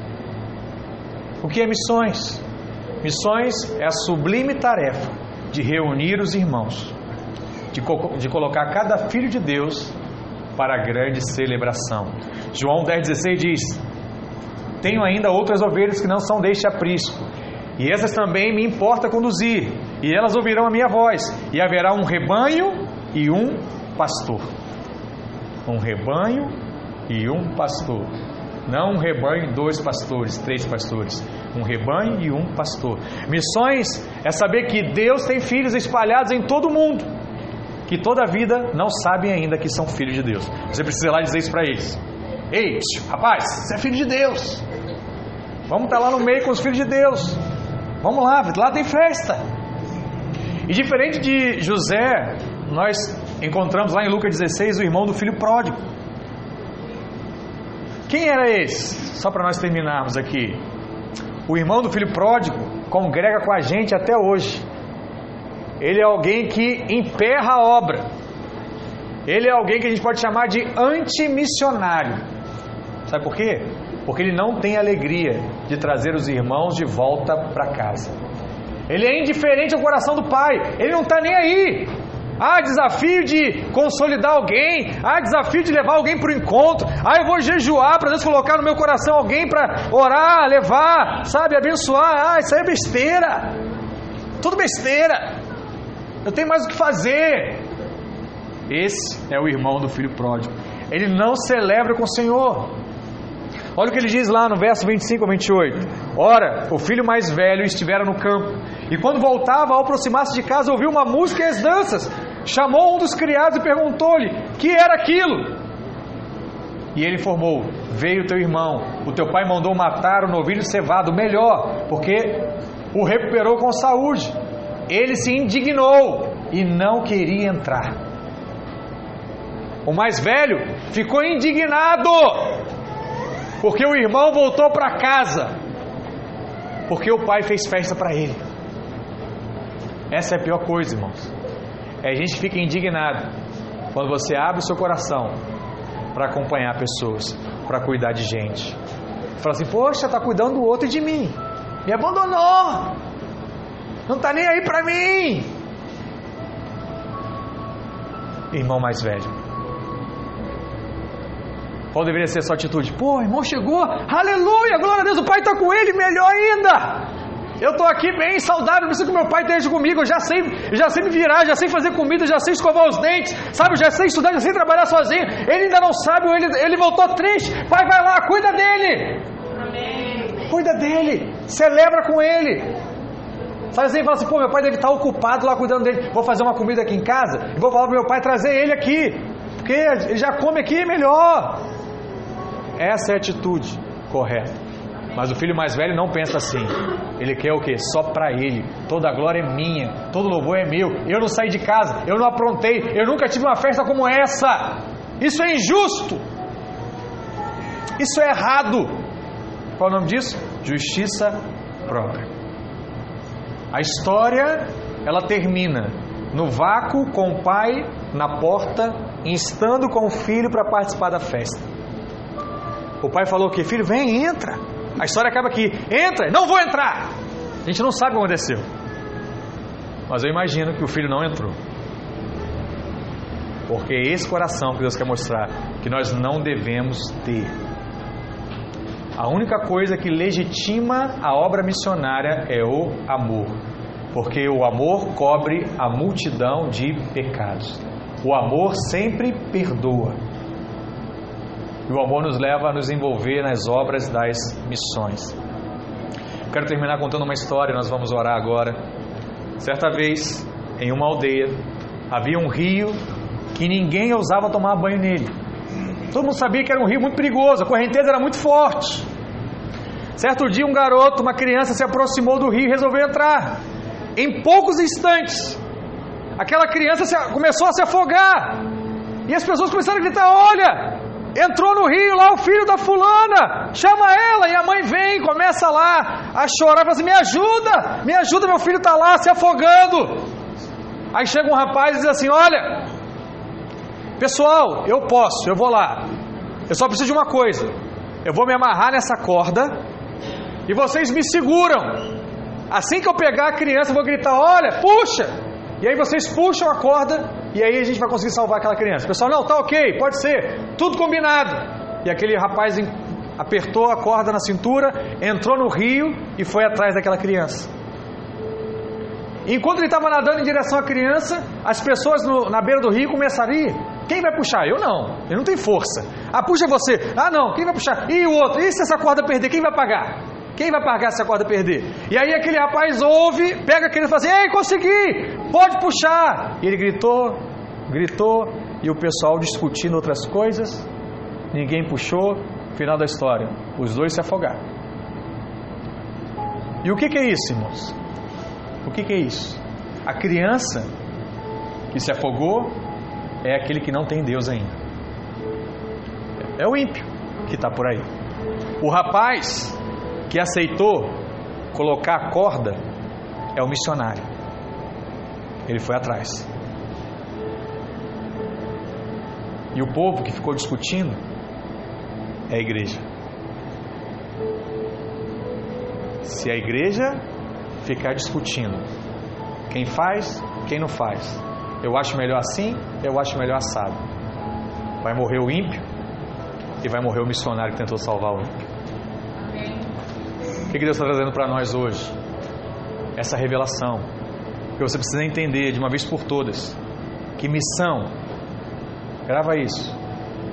O que é missões? Missões é a sublime tarefa de reunir os irmãos, de, co de colocar cada filho de Deus para a grande celebração. João 10,16 diz: Tenho ainda outras ovelhas que não são deste aprisco, e essas também me importa conduzir, e elas ouvirão a minha voz, e haverá um rebanho e um pastor um rebanho e um pastor. Não um rebanho, dois pastores, três pastores. Um rebanho e um pastor. Missões é saber que Deus tem filhos espalhados em todo o mundo, que toda a vida não sabem ainda que são filhos de Deus. Você precisa ir lá dizer isso para eles. Ei, rapaz, você é filho de Deus. Vamos estar lá no meio com os filhos de Deus. Vamos lá, lá tem festa. E diferente de José, nós encontramos lá em Lucas 16 o irmão do filho pródigo. Quem era esse? Só para nós terminarmos aqui. O irmão do filho pródigo congrega com a gente até hoje. Ele é alguém que emperra a obra. Ele é alguém que a gente pode chamar de antimissionário. Sabe por quê? Porque ele não tem alegria de trazer os irmãos de volta para casa. Ele é indiferente ao coração do pai. Ele não está nem aí. Há desafio de consolidar alguém. Há desafio de levar alguém para o encontro. Ah, eu vou jejuar para Deus colocar no meu coração alguém para orar, levar, sabe, abençoar. Ah, isso aí é besteira. Tudo besteira. Eu tenho mais o que fazer. Esse é o irmão do filho pródigo. Ele não celebra com o Senhor. Olha o que ele diz lá no verso 25 a 28. Ora, o filho mais velho estivera no campo, e quando voltava, ao aproximar-se de casa, ouviu uma música e as danças. Chamou um dos criados e perguntou-lhe: Que era aquilo? E ele informou: Veio teu irmão, o teu pai mandou matar o novilho cevado, melhor, porque o recuperou com saúde. Ele se indignou e não queria entrar. O mais velho ficou indignado, porque o irmão voltou para casa, porque o pai fez festa para ele. Essa é a pior coisa, irmãos. A gente fica indignado quando você abre o seu coração para acompanhar pessoas, para cuidar de gente. Fala assim: Poxa, está cuidando do outro e de mim. Me abandonou. Não está nem aí para mim. Irmão mais velho. Qual deveria ser a sua atitude? Pô, irmão chegou, aleluia, glória a Deus, o pai está com ele, melhor ainda. Eu estou aqui bem saudável, não preciso que meu pai esteja comigo, eu já sei, já sei me virar, já sei fazer comida, já sei escovar os dentes, sabe? Eu já sei estudar, já sei trabalhar sozinho. Ele ainda não sabe, ele, ele voltou triste. Pai, vai lá, cuida dele. Amém. Cuida dele, celebra com ele. Sabe assim, fala assim, pô, meu pai deve estar ocupado lá cuidando dele. Vou fazer uma comida aqui em casa e vou falar para meu pai trazer ele aqui, porque ele já come aqui melhor. Essa é a atitude correta. Mas o filho mais velho não pensa assim. Ele quer o quê? Só para ele. Toda a glória é minha, todo louvor é meu. Eu não saí de casa, eu não aprontei, eu nunca tive uma festa como essa. Isso é injusto. Isso é errado. Qual é o nome disso? Justiça própria. A história, ela termina no vácuo com o pai na porta, instando com o filho para participar da festa. O pai falou que filho, vem, entra. A história acaba aqui. Entra, não vou entrar. A gente não sabe o que aconteceu. Mas eu imagino que o filho não entrou. Porque é esse coração que Deus quer mostrar que nós não devemos ter. A única coisa que legitima a obra missionária é o amor. Porque o amor cobre a multidão de pecados. O amor sempre perdoa. E o amor nos leva a nos envolver nas obras das missões. Quero terminar contando uma história, nós vamos orar agora. Certa vez, em uma aldeia, havia um rio que ninguém ousava tomar banho nele. Todo mundo sabia que era um rio muito perigoso, a correnteza era muito forte. Certo dia, um garoto, uma criança, se aproximou do rio e resolveu entrar. Em poucos instantes, aquela criança começou a se afogar. E as pessoas começaram a gritar: Olha, Entrou no rio lá o filho da fulana, chama ela e a mãe vem, começa lá a chorar, fala assim: Me ajuda, me ajuda, meu filho está lá se afogando. Aí chega um rapaz e diz assim: Olha, pessoal, eu posso, eu vou lá. Eu só preciso de uma coisa: eu vou me amarrar nessa corda e vocês me seguram. Assim que eu pegar a criança, eu vou gritar: Olha, puxa! E aí vocês puxam a corda e aí a gente vai conseguir salvar aquela criança. Pessoal, não, tá ok, pode ser, tudo combinado. E aquele rapaz apertou a corda na cintura, entrou no rio e foi atrás daquela criança. Enquanto ele estava nadando em direção à criança, as pessoas no, na beira do rio ir. Quem vai puxar? Eu não. Eu não tenho força. Ah, puxa você. Ah, não. Quem vai puxar? E o outro? E se essa corda perder? Quem vai pagar? Quem vai pagar se a corda perder? E aí aquele rapaz ouve, pega aquele e fala assim: Ei, consegui! Pode puxar! E ele gritou, gritou, e o pessoal discutindo outras coisas, ninguém puxou. Final da história: os dois se afogaram. E o que, que é isso, irmãos? O que, que é isso? A criança que se afogou é aquele que não tem Deus ainda. É o ímpio que está por aí. O rapaz que aceitou colocar a corda é o missionário. Ele foi atrás. E o povo que ficou discutindo é a igreja. Se a igreja ficar discutindo quem faz, quem não faz, eu acho melhor assim, eu acho melhor assado. Vai morrer o ímpio e vai morrer o missionário que tentou salvar o ímpio que Deus está trazendo para nós hoje? Essa revelação. Que você precisa entender de uma vez por todas que missão Grava isso.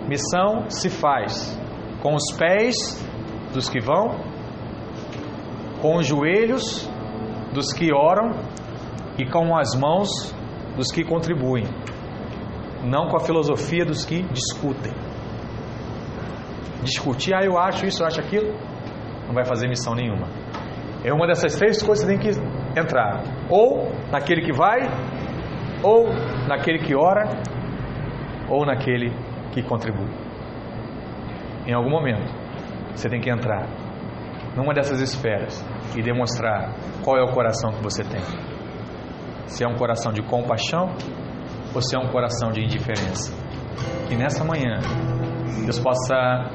Missão se faz com os pés dos que vão, com os joelhos dos que oram e com as mãos dos que contribuem, não com a filosofia dos que discutem. Discutir, ah, eu acho isso, eu acho aquilo, não vai fazer missão nenhuma. É uma dessas três coisas que você tem que entrar: ou naquele que vai, ou naquele que ora, ou naquele que contribui. Em algum momento, você tem que entrar numa dessas esferas e demonstrar qual é o coração que você tem. Se é um coração de compaixão ou se é um coração de indiferença. Que nessa manhã Deus possa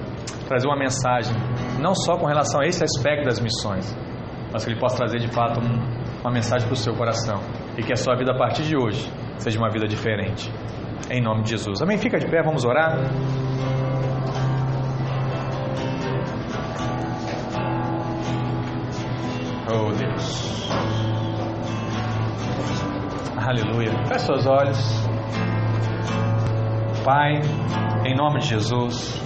trazer uma mensagem, não só com relação a esse aspecto das missões, mas que Ele possa trazer de fato um, uma mensagem para o seu coração e que a sua vida a partir de hoje seja uma vida diferente. Em nome de Jesus. Amém? Fica de pé, vamos orar. Oh Deus. Aleluia. Feche seus olhos. Pai, em nome de Jesus.